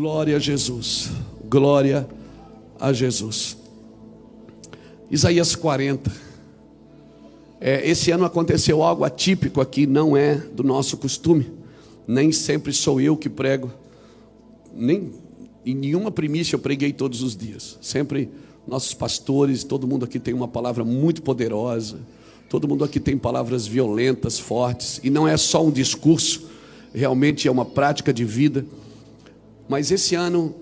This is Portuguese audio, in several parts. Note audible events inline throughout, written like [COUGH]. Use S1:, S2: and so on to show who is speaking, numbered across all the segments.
S1: Glória a Jesus. Glória a Jesus. Isaías 40. É, esse ano aconteceu algo atípico aqui, não é do nosso costume. Nem sempre sou eu que prego. Nem em nenhuma primícia eu preguei todos os dias. Sempre nossos pastores, todo mundo aqui tem uma palavra muito poderosa. Todo mundo aqui tem palavras violentas, fortes, e não é só um discurso, realmente é uma prática de vida. Mas esse ano,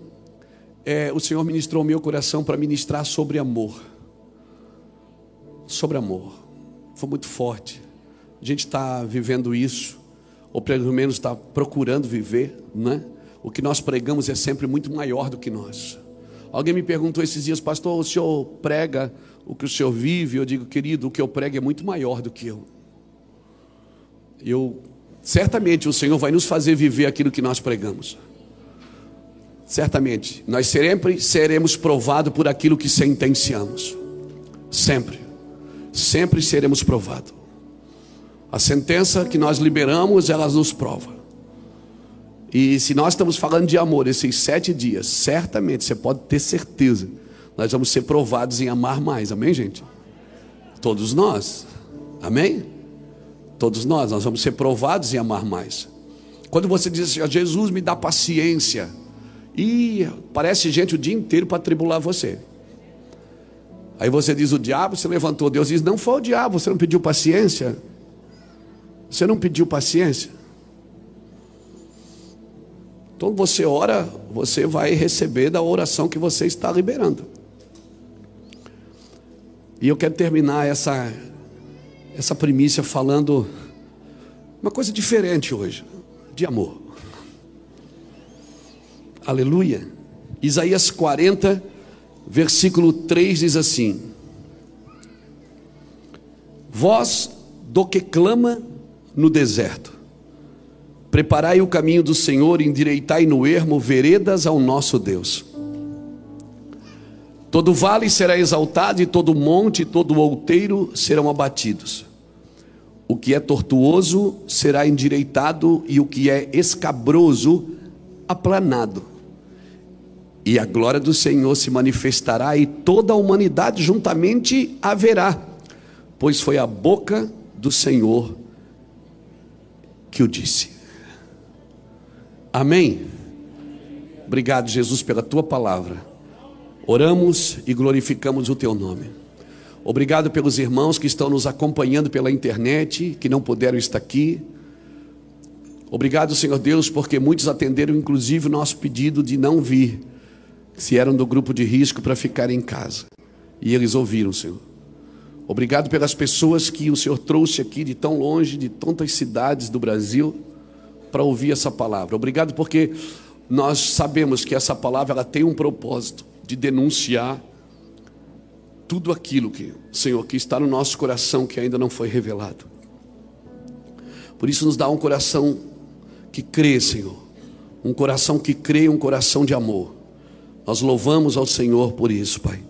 S1: é, o Senhor ministrou meu coração para ministrar sobre amor. Sobre amor. Foi muito forte. A gente está vivendo isso, ou pelo menos está procurando viver, né? O que nós pregamos é sempre muito maior do que nós. Alguém me perguntou esses dias, pastor, o senhor prega o que o senhor vive? Eu digo, querido, o que eu prego é muito maior do que eu. Eu certamente o Senhor vai nos fazer viver aquilo que nós pregamos. Certamente, nós sempre seremos provados por aquilo que sentenciamos. Sempre. Sempre seremos provados. A sentença que nós liberamos, ela nos prova. E se nós estamos falando de amor esses sete dias, certamente você pode ter certeza, nós vamos ser provados em amar mais. Amém, gente? Todos nós. Amém? Todos nós, nós vamos ser provados em amar mais. Quando você diz assim, Jesus me dá paciência. E parece gente o dia inteiro para tribular você. Aí você diz: o diabo se levantou. Deus diz: não foi o diabo, você não pediu paciência. Você não pediu paciência. Então você ora, você vai receber da oração que você está liberando. E eu quero terminar essa, essa primícia falando uma coisa diferente hoje, de amor. Aleluia. Isaías 40, versículo 3 diz assim: Voz do que clama no deserto, preparai o caminho do Senhor, endireitai no ermo veredas ao nosso Deus. Todo vale será exaltado, e todo monte e todo outeiro serão abatidos. O que é tortuoso será endireitado, e o que é escabroso, aplanado e a glória do Senhor se manifestará e toda a humanidade juntamente haverá, pois foi a boca do Senhor que o disse. Amém. Obrigado, Jesus, pela tua palavra. Oramos e glorificamos o teu nome. Obrigado pelos irmãos que estão nos acompanhando pela internet, que não puderam estar aqui. Obrigado, Senhor Deus, porque muitos atenderam inclusive o nosso pedido de não vir se eram do grupo de risco para ficar em casa. E eles ouviram, Senhor. Obrigado pelas pessoas que o Senhor trouxe aqui de tão longe, de tantas cidades do Brasil, para ouvir essa palavra. Obrigado porque nós sabemos que essa palavra ela tem um propósito de denunciar tudo aquilo que, Senhor, que está no nosso coração que ainda não foi revelado. Por isso nos dá um coração que crê, Senhor. Um coração que crê, um coração de amor. Nós louvamos ao Senhor por isso, Pai,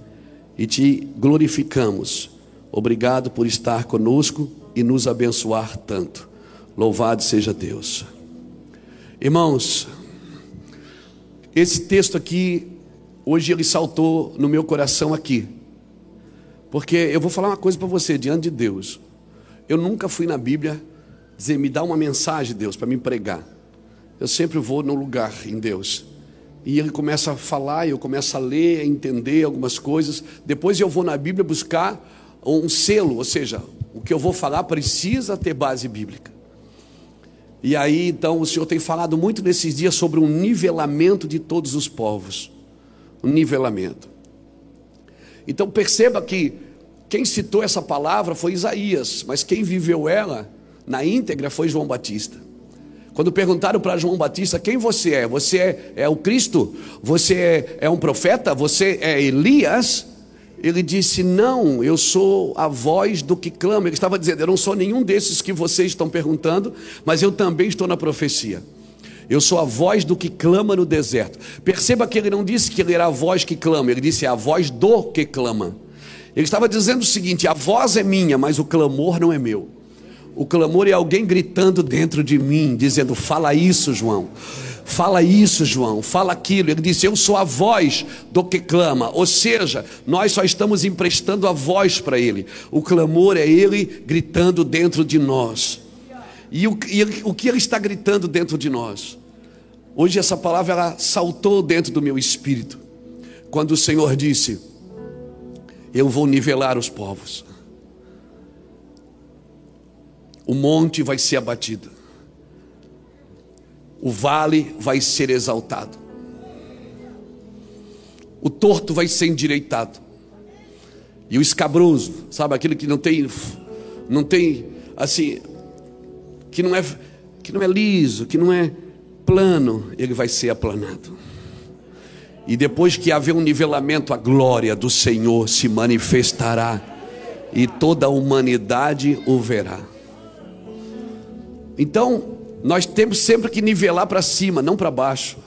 S1: e te glorificamos. Obrigado por estar conosco e nos abençoar tanto. Louvado seja Deus. Irmãos, esse texto aqui, hoje ele saltou no meu coração aqui. Porque eu vou falar uma coisa para você diante de Deus. Eu nunca fui na Bíblia dizer, me dá uma mensagem, Deus, para me pregar. Eu sempre vou no lugar em Deus. E ele começa a falar, eu começo a ler, a entender algumas coisas. Depois eu vou na Bíblia buscar um selo, ou seja, o que eu vou falar precisa ter base bíblica. E aí, então, o Senhor tem falado muito nesses dias sobre um nivelamento de todos os povos. Um nivelamento. Então, perceba que quem citou essa palavra foi Isaías, mas quem viveu ela na íntegra foi João Batista. Quando perguntaram para João Batista quem você é, você é, é o Cristo? Você é, é um profeta? Você é Elias? Ele disse: Não, eu sou a voz do que clama. Ele estava dizendo: Eu não sou nenhum desses que vocês estão perguntando, mas eu também estou na profecia. Eu sou a voz do que clama no deserto. Perceba que ele não disse que ele era a voz que clama, ele disse: É a voz do que clama. Ele estava dizendo o seguinte: A voz é minha, mas o clamor não é meu. O clamor é alguém gritando dentro de mim, dizendo: Fala isso, João. Fala isso, João, fala aquilo. Ele disse: Eu sou a voz do que clama. Ou seja, nós só estamos emprestando a voz para ele. O clamor é ele gritando dentro de nós. E o, e o que ele está gritando dentro de nós? Hoje essa palavra ela saltou dentro do meu espírito. Quando o Senhor disse: Eu vou nivelar os povos. O monte vai ser abatido o vale vai ser exaltado, o torto vai ser endireitado, e o escabroso, sabe, aquele que não tem, não tem, assim, que não é, que não é liso, que não é plano, ele vai ser aplanado. E depois que haver um nivelamento, a glória do Senhor se manifestará e toda a humanidade o verá. Então, nós temos sempre que nivelar para cima, não para baixo.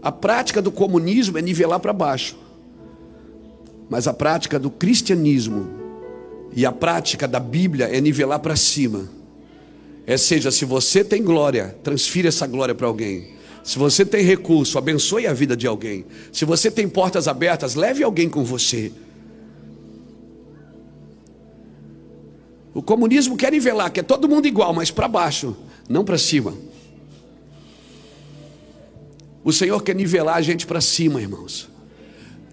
S1: A prática do comunismo é nivelar para baixo. Mas a prática do cristianismo e a prática da Bíblia é nivelar para cima. É seja, se você tem glória, transfira essa glória para alguém. Se você tem recurso, abençoe a vida de alguém. Se você tem portas abertas, leve alguém com você. O comunismo quer nivelar, que é todo mundo igual, mas para baixo, não para cima. O Senhor quer nivelar a gente para cima, irmãos.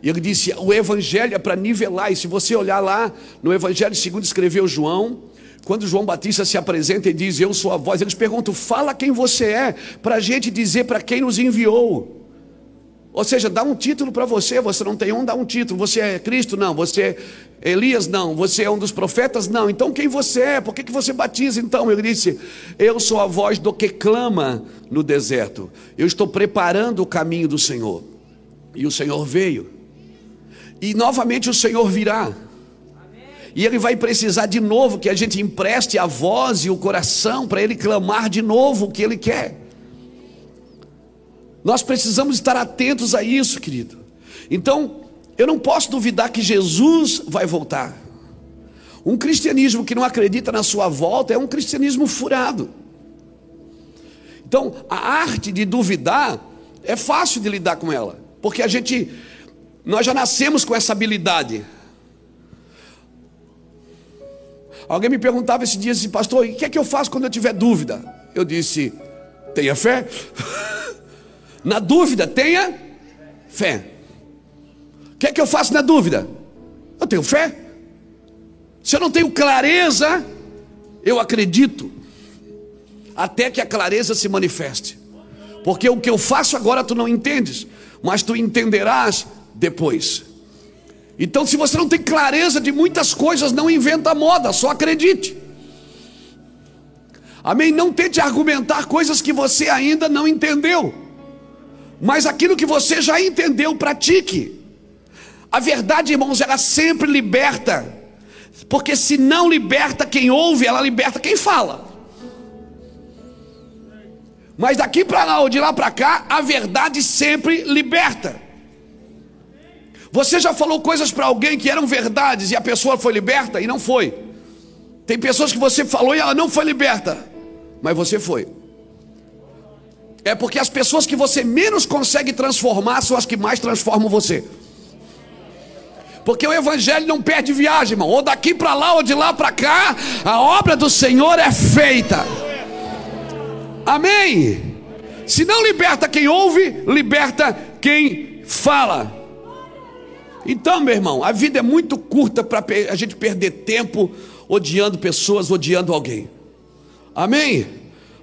S1: E ele disse: o evangelho é para nivelar. E se você olhar lá no evangelho segundo escreveu João, quando João Batista se apresenta e diz: Eu sou a voz, eles perguntam: Fala quem você é, para a gente dizer para quem nos enviou. Ou seja, dá um título para você, você não tem um, dá um título. Você é Cristo? Não. Você é Elias? Não. Você é um dos profetas? Não. Então quem você é? Por que, que você batiza então? Ele disse: Eu sou a voz do que clama no deserto. Eu estou preparando o caminho do Senhor. E o Senhor veio. E novamente o Senhor virá. E ele vai precisar de novo que a gente empreste a voz e o coração para ele clamar de novo o que ele quer. Nós precisamos estar atentos a isso, querido. Então, eu não posso duvidar que Jesus vai voltar. Um cristianismo que não acredita na sua volta é um cristianismo furado. Então, a arte de duvidar é fácil de lidar com ela, porque a gente nós já nascemos com essa habilidade. Alguém me perguntava esse dia assim, pastor, o que é que eu faço quando eu tiver dúvida? Eu disse, tenha fé. [LAUGHS] Na dúvida, tenha fé. O que é que eu faço na dúvida? Eu tenho fé. Se eu não tenho clareza, eu acredito. Até que a clareza se manifeste. Porque o que eu faço agora tu não entendes, mas tu entenderás depois. Então, se você não tem clareza de muitas coisas, não inventa moda, só acredite. Amém? Não tente argumentar coisas que você ainda não entendeu. Mas aquilo que você já entendeu, pratique. A verdade, irmãos, ela sempre liberta. Porque se não liberta quem ouve, ela liberta quem fala. Mas daqui para lá ou de lá para cá, a verdade sempre liberta. Você já falou coisas para alguém que eram verdades e a pessoa foi liberta e não foi. Tem pessoas que você falou e ela não foi liberta, mas você foi. É porque as pessoas que você menos consegue transformar são as que mais transformam você. Porque o evangelho não perde viagem, irmão. Ou daqui para lá ou de lá para cá, a obra do Senhor é feita. Amém. Se não liberta quem ouve, liberta quem fala. Então, meu irmão, a vida é muito curta para a gente perder tempo odiando pessoas, odiando alguém. Amém?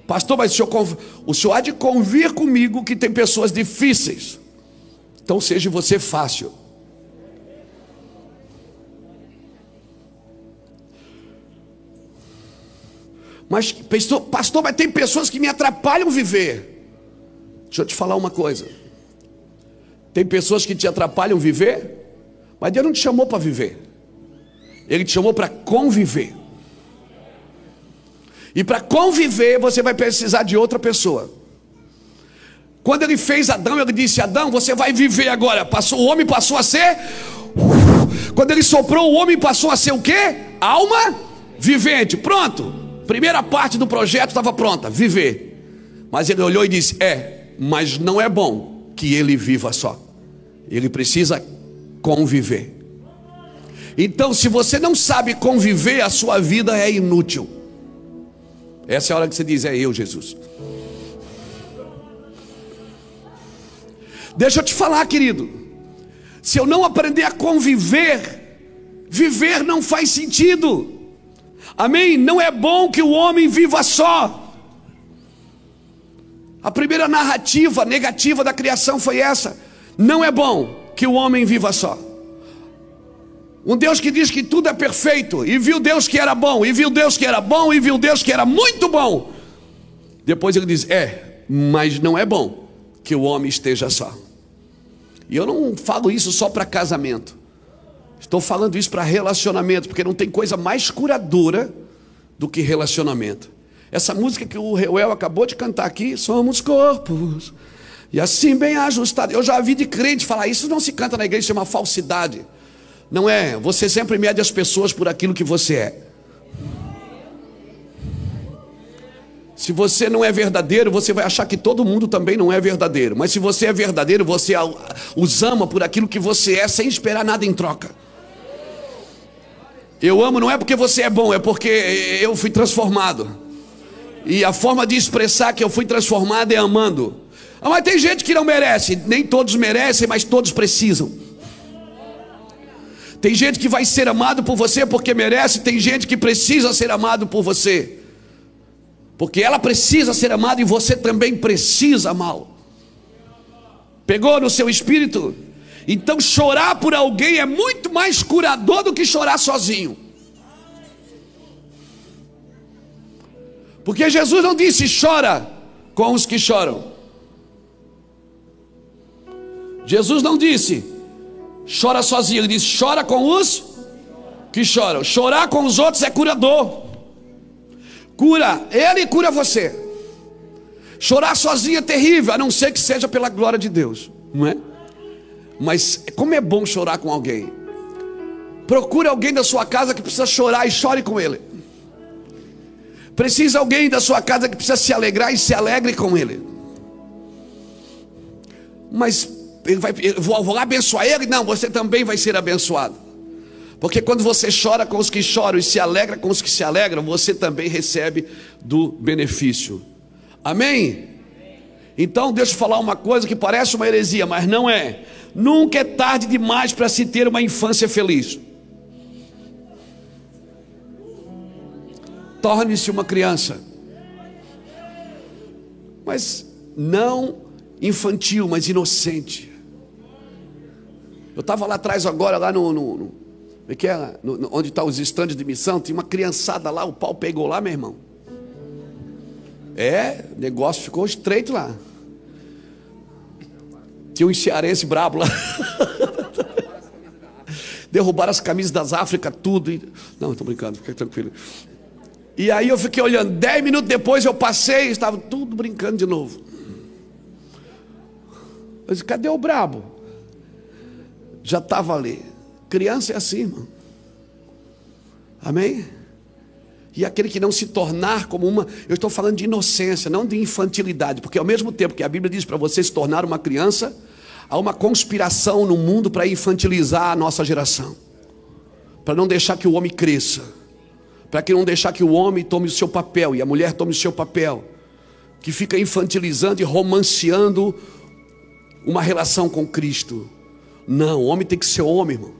S1: Pastor, mas o senhor, o senhor há de convir comigo que tem pessoas difíceis. Então seja você fácil. Mas, pastor, pastor, mas tem pessoas que me atrapalham viver. Deixa eu te falar uma coisa. Tem pessoas que te atrapalham viver, mas Deus não te chamou para viver. Ele te chamou para conviver. E para conviver, você vai precisar de outra pessoa. Quando ele fez Adão, ele disse: Adão, você vai viver agora. Passou, o homem passou a ser. Quando ele soprou, o homem passou a ser o quê? Alma vivente. Pronto. Primeira parte do projeto estava pronta, viver. Mas ele olhou e disse: É, mas não é bom que ele viva só. Ele precisa conviver. Então, se você não sabe conviver, a sua vida é inútil. Essa é a hora que você diz: É eu, Jesus. Deixa eu te falar, querido. Se eu não aprender a conviver, viver não faz sentido. Amém? Não é bom que o homem viva só. A primeira narrativa negativa da criação foi essa. Não é bom que o homem viva só. Um Deus que diz que tudo é perfeito, e viu Deus que era bom, e viu Deus que era bom, e viu Deus que era muito bom. Depois ele diz: É, mas não é bom que o homem esteja só. E eu não falo isso só para casamento. Estou falando isso para relacionamento, porque não tem coisa mais curadora do que relacionamento. Essa música que o Reuel acabou de cantar aqui, somos corpos, e assim bem ajustado. Eu já vi de crente falar, isso não se canta na igreja, isso é uma falsidade. Não é, você sempre mede as pessoas por aquilo que você é. Se você não é verdadeiro, você vai achar que todo mundo também não é verdadeiro. Mas se você é verdadeiro, você os ama por aquilo que você é, sem esperar nada em troca. Eu amo não é porque você é bom, é porque eu fui transformado. E a forma de expressar que eu fui transformado é amando. Ah, mas tem gente que não merece. Nem todos merecem, mas todos precisam. Tem gente que vai ser amado por você porque merece, tem gente que precisa ser amado por você. Porque ela precisa ser amada e você também precisa amá-lo. Pegou no seu espírito? Então chorar por alguém é muito mais curador do que chorar sozinho. Porque Jesus não disse chora com os que choram. Jesus não disse chora sozinho, ele disse chora com os que choram. Chorar com os outros é curador cura ele cura você. Chorar sozinho é terrível, a não ser que seja pela glória de Deus, não é? Mas como é bom chorar com alguém. Procure alguém da sua casa que precisa chorar e chore com ele. Precisa alguém da sua casa que precisa se alegrar e se alegre com ele. Mas ele vai, eu vou, vou lá abençoar ele? Não, você também vai ser abençoado. Porque quando você chora com os que choram e se alegra com os que se alegram, você também recebe do benefício. Amém? Então, deixa eu falar uma coisa que parece uma heresia, mas não é. Nunca é tarde demais para se ter uma infância feliz. Torne-se uma criança. Mas não infantil, mas inocente. Eu estava lá atrás agora, lá no, no, no é que é, no, onde estão tá os estandes de missão, tinha uma criançada lá, o pau pegou lá, meu irmão. É, o negócio ficou estreito lá. Tinha um cearense brabo lá. [LAUGHS] Derrubaram as camisas das Áfricas, tudo. E... Não, estou brincando, fica tranquilo. E aí eu fiquei olhando. Dez minutos depois eu passei estava tudo brincando de novo. Eu disse, cadê o brabo? Já estava ali. Criança é assim, irmão. Amém? E aquele que não se tornar como uma, eu estou falando de inocência, não de infantilidade, porque ao mesmo tempo que a Bíblia diz para você se tornar uma criança, há uma conspiração no mundo para infantilizar a nossa geração, para não deixar que o homem cresça, para que não deixar que o homem tome o seu papel e a mulher tome o seu papel, que fica infantilizando e romanceando uma relação com Cristo. Não, o homem tem que ser homem, irmão.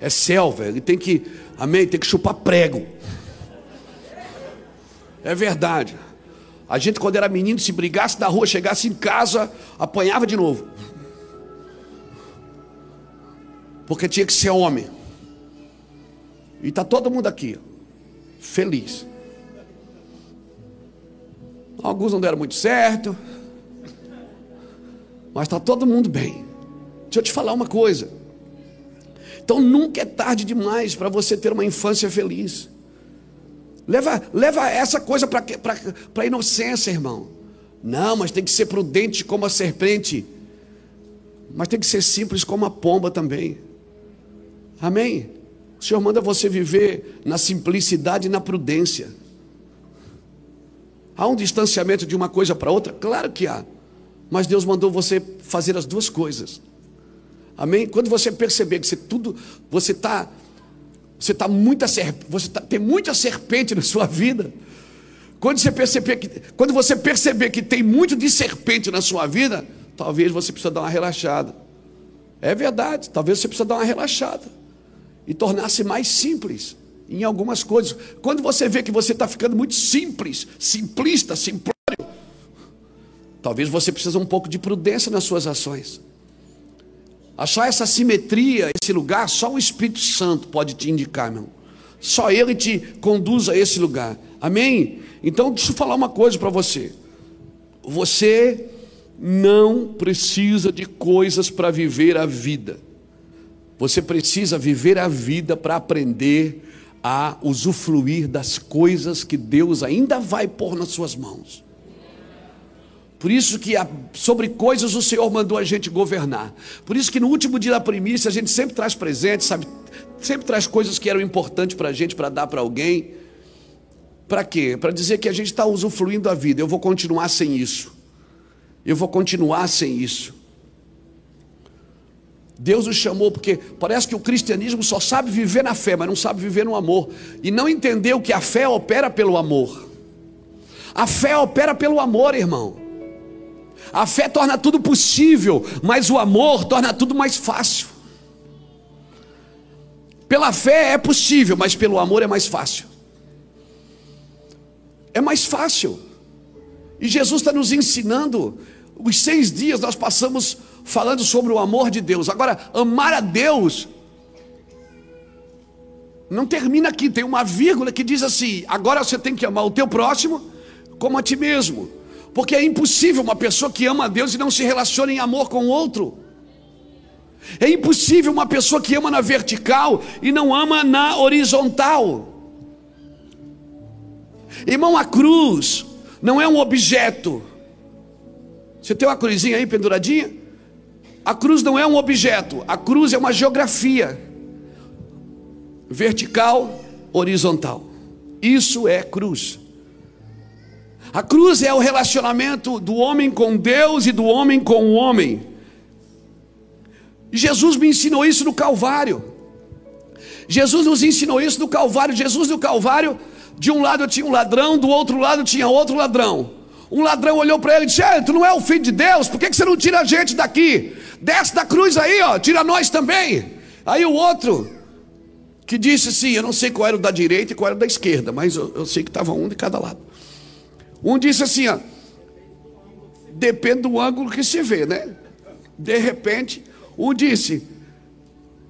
S1: É selva, ele tem que, amém, tem que chupar prego. É verdade. A gente, quando era menino, se brigasse na rua, chegasse em casa, apanhava de novo. Porque tinha que ser homem. E está todo mundo aqui, feliz. Alguns não deram muito certo, mas está todo mundo bem. Deixa eu te falar uma coisa. Então nunca é tarde demais para você ter uma infância feliz. Leva, leva essa coisa para a inocência, irmão. Não, mas tem que ser prudente como a serpente. Mas tem que ser simples como a pomba também. Amém? O Senhor manda você viver na simplicidade e na prudência. Há um distanciamento de uma coisa para outra? Claro que há. Mas Deus mandou você fazer as duas coisas. Amém? Quando você perceber que você tudo, você está, você tá muita você tá, tem muita serpente na sua vida. Quando você perceber que, quando você perceber que tem muito de serpente na sua vida, talvez você precisa dar uma relaxada. É verdade, talvez você precisa dar uma relaxada e tornar-se mais simples em algumas coisas. Quando você vê que você está ficando muito simples, simplista, simplório, talvez você precise um pouco de prudência nas suas ações. Achar essa simetria, esse lugar, só o Espírito Santo pode te indicar, meu. Só Ele te conduz a esse lugar. Amém? Então, deixa eu falar uma coisa para você. Você não precisa de coisas para viver a vida. Você precisa viver a vida para aprender a usufruir das coisas que Deus ainda vai pôr nas suas mãos. Por isso que sobre coisas o Senhor mandou a gente governar. Por isso que no último dia da primícia a gente sempre traz presentes, sabe? Sempre traz coisas que eram importantes para a gente, para dar para alguém. Para quê? Para dizer que a gente está usufruindo a vida. Eu vou continuar sem isso. Eu vou continuar sem isso. Deus nos chamou porque parece que o cristianismo só sabe viver na fé, mas não sabe viver no amor. E não entendeu que a fé opera pelo amor. A fé opera pelo amor, irmão. A fé torna tudo possível, mas o amor torna tudo mais fácil. Pela fé é possível, mas pelo amor é mais fácil. É mais fácil. E Jesus está nos ensinando. Os seis dias nós passamos falando sobre o amor de Deus. Agora, amar a Deus não termina aqui, tem uma vírgula que diz assim: agora você tem que amar o teu próximo como a ti mesmo. Porque é impossível uma pessoa que ama a Deus e não se relaciona em amor com o outro. É impossível uma pessoa que ama na vertical e não ama na horizontal. Irmão, a cruz não é um objeto. Você tem uma cruzinha aí penduradinha? A cruz não é um objeto, a cruz é uma geografia. Vertical, horizontal. Isso é cruz. A cruz é o relacionamento do homem com Deus e do homem com o homem. Jesus me ensinou isso no Calvário. Jesus nos ensinou isso no Calvário. Jesus no Calvário, de um lado tinha um ladrão, do outro lado tinha outro ladrão. Um ladrão olhou para ele e disse: Ei, Tu não é o filho de Deus, por que, que você não tira a gente daqui? Desce da cruz aí, ó, tira nós também. Aí o outro, que disse assim: Eu não sei qual era o da direita e qual era o da esquerda, mas eu, eu sei que estava um de cada lado. Um disse assim, ó, depende do ângulo que se vê, né? De repente, um disse: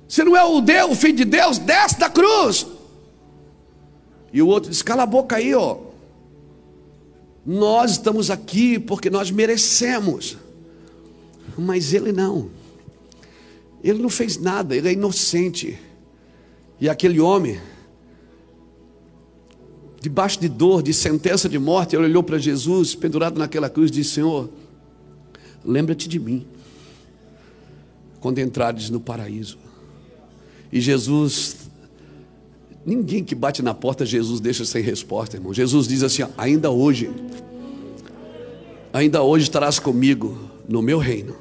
S1: Você não é o Deus, o filho de Deus, desce da cruz. E o outro disse: Cala a boca aí, ó. Nós estamos aqui porque nós merecemos. Mas ele não. Ele não fez nada, ele é inocente. E aquele homem debaixo de dor, de sentença de morte, ele olhou para Jesus, pendurado naquela cruz, e disse: Senhor, lembra-te de mim, quando entrares no paraíso. E Jesus, ninguém que bate na porta, Jesus deixa sem resposta, irmão. Jesus diz assim: ainda hoje, ainda hoje estarás comigo no meu reino.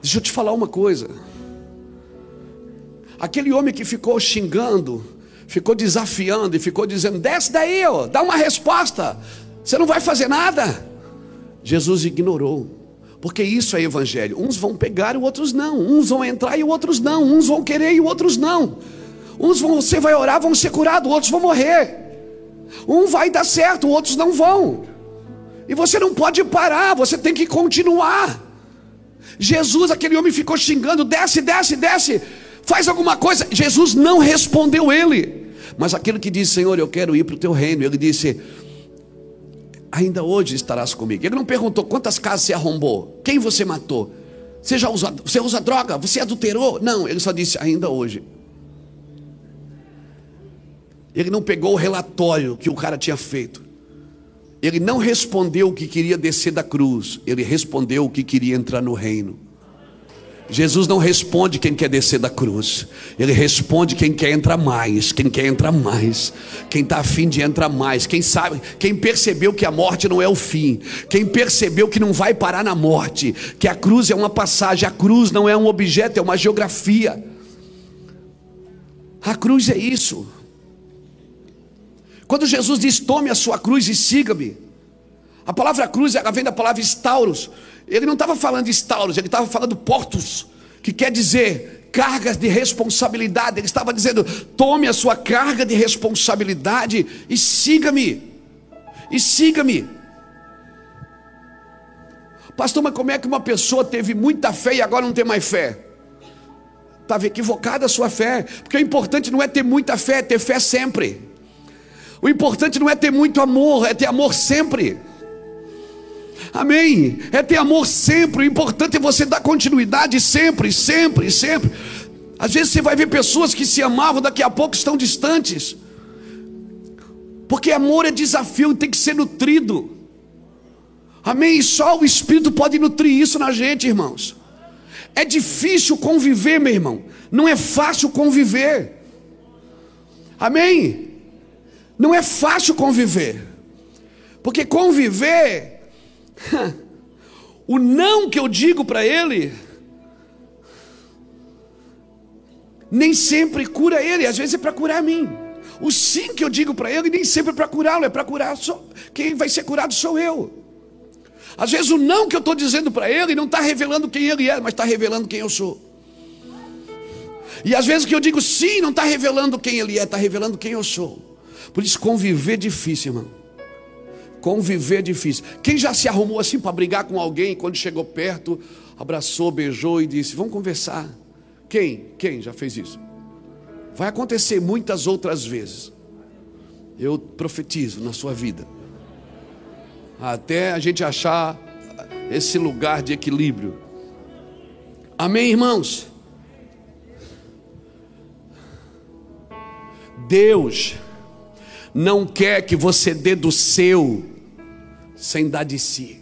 S1: Deixa eu te falar uma coisa. Aquele homem que ficou xingando, ficou desafiando e ficou dizendo: desce daí, ó, dá uma resposta. Você não vai fazer nada. Jesus ignorou. Porque isso é evangelho. Uns vão pegar e outros não. Uns vão entrar e outros não. Uns vão querer e outros não. Uns vão, você vai orar, vão ser curados, outros vão morrer. Um vai dar certo, outros não vão. E você não pode parar, você tem que continuar. Jesus, aquele homem ficou xingando: desce, desce, desce faz alguma coisa. Jesus não respondeu ele. Mas aquele que disse, Senhor, eu quero ir para o teu reino, ele disse, ainda hoje estarás comigo. Ele não perguntou quantas casas você arrombou, quem você matou, você já usa, você usa droga, você adulterou. Não, ele só disse, ainda hoje. Ele não pegou o relatório que o cara tinha feito. Ele não respondeu o que queria descer da cruz, ele respondeu o que queria entrar no reino. Jesus não responde quem quer descer da cruz, ele responde quem quer entrar mais, quem quer entrar mais, quem está afim de entrar mais, quem sabe, quem percebeu que a morte não é o fim, quem percebeu que não vai parar na morte, que a cruz é uma passagem, a cruz não é um objeto, é uma geografia. A cruz é isso. Quando Jesus diz: Tome a sua cruz e siga-me, a palavra cruz ela vem da palavra estauros, ele não estava falando de estauros, ele estava falando portos, que quer dizer cargas de responsabilidade. Ele estava dizendo: tome a sua carga de responsabilidade e siga-me. E siga-me. Pastor, mas como é que uma pessoa teve muita fé e agora não tem mais fé? Estava equivocada a sua fé, porque o importante não é ter muita fé, é ter fé sempre. O importante não é ter muito amor, é ter amor sempre. Amém? É ter amor sempre. O importante é você dar continuidade sempre, sempre, sempre. Às vezes você vai ver pessoas que se amavam, daqui a pouco estão distantes. Porque amor é desafio, tem que ser nutrido. Amém? Só o Espírito pode nutrir isso na gente, irmãos. É difícil conviver, meu irmão. Não é fácil conviver. Amém? Não é fácil conviver. Porque conviver [LAUGHS] o não que eu digo para ele, nem sempre cura ele, às vezes é para curar mim. O sim que eu digo para ele, nem sempre é para curá-lo, é para curar só, quem vai ser curado sou eu. Às vezes o não que eu estou dizendo para ele não está revelando quem ele é, mas está revelando quem eu sou. E às vezes que eu digo sim não está revelando quem ele é, está revelando quem eu sou. Por isso conviver é difícil, irmão. Conviver é difícil. Quem já se arrumou assim para brigar com alguém, quando chegou perto, abraçou, beijou e disse: Vamos conversar. Quem? Quem já fez isso? Vai acontecer muitas outras vezes. Eu profetizo na sua vida. Até a gente achar esse lugar de equilíbrio. Amém, irmãos? Deus não quer que você dê do seu sem dar de si.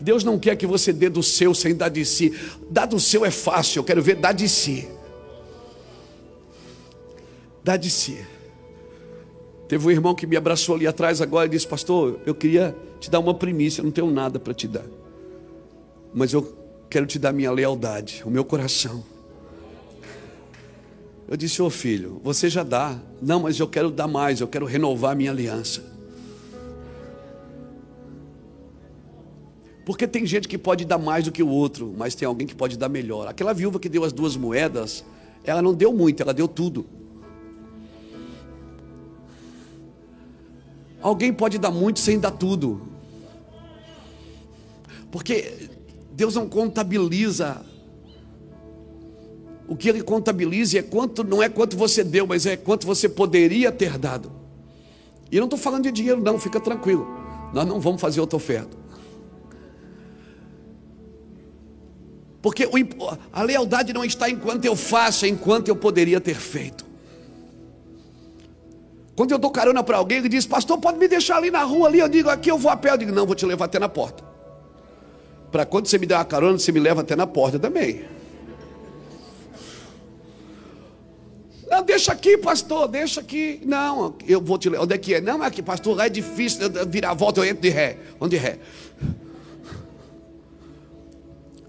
S1: Deus não quer que você dê do seu sem dar de si. Dar do seu é fácil, eu quero ver dar de si. Dar de si. Teve um irmão que me abraçou ali atrás agora e disse: Pastor, eu queria te dar uma primícia, eu não tenho nada para te dar. Mas eu quero te dar minha lealdade, o meu coração. Eu disse, ô oh, filho, você já dá. Não, mas eu quero dar mais, eu quero renovar minha aliança. Porque tem gente que pode dar mais do que o outro, mas tem alguém que pode dar melhor. Aquela viúva que deu as duas moedas, ela não deu muito, ela deu tudo. Alguém pode dar muito sem dar tudo. Porque Deus não contabiliza o que ele contabiliza é quanto, não é quanto você deu, mas é quanto você poderia ter dado. E não estou falando de dinheiro, não, fica tranquilo. Nós não vamos fazer outra oferta. Porque a lealdade não está enquanto eu faço, é enquanto eu poderia ter feito. Quando eu dou carona para alguém, ele diz, pastor, pode me deixar ali na rua ali. Eu digo, aqui eu vou a pé. Eu digo, não, vou te levar até na porta. Para quando você me der uma carona, você me leva até na porta também. Não, deixa aqui, pastor, deixa aqui. Não, eu vou te ler. Onde é que é? Não, é aqui, pastor, lá é difícil virar a volta, eu entro de ré. Onde ré?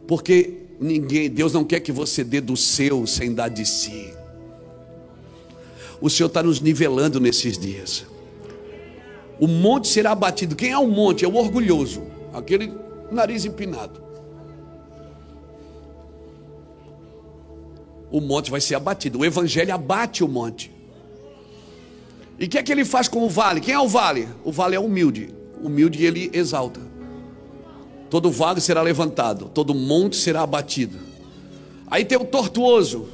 S1: Porque ninguém, Deus não quer que você dê do seu sem dar de si. O Senhor está nos nivelando nesses dias. O monte será abatido. Quem é o monte? É o orgulhoso, aquele nariz empinado. O monte vai ser abatido. O evangelho abate o monte. E o que é que ele faz com o vale? Quem é o vale? O vale é humilde. Humilde ele exalta. Todo vale será levantado, todo monte será abatido. Aí tem o tortuoso.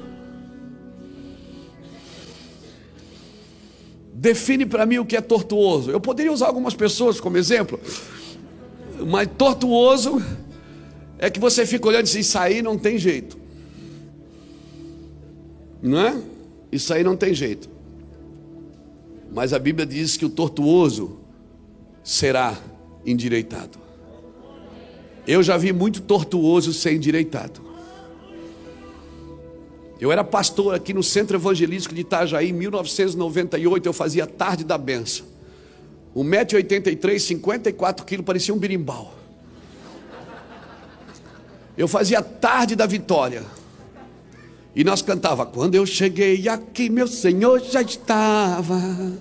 S1: Define para mim o que é tortuoso. Eu poderia usar algumas pessoas como exemplo, mas tortuoso é que você fica olhando e diz: Isso aí não tem jeito. Não é? Isso aí não tem jeito. Mas a Bíblia diz que o tortuoso será endireitado. Eu já vi muito tortuoso ser endireitado. Eu era pastor aqui no Centro Evangelístico de Itajaí em 1998. Eu fazia tarde da benção. 1,83m, 54 quilos, parecia um birimbau. Eu fazia tarde da vitória. E nós cantava: Quando eu cheguei aqui, meu Senhor já estava.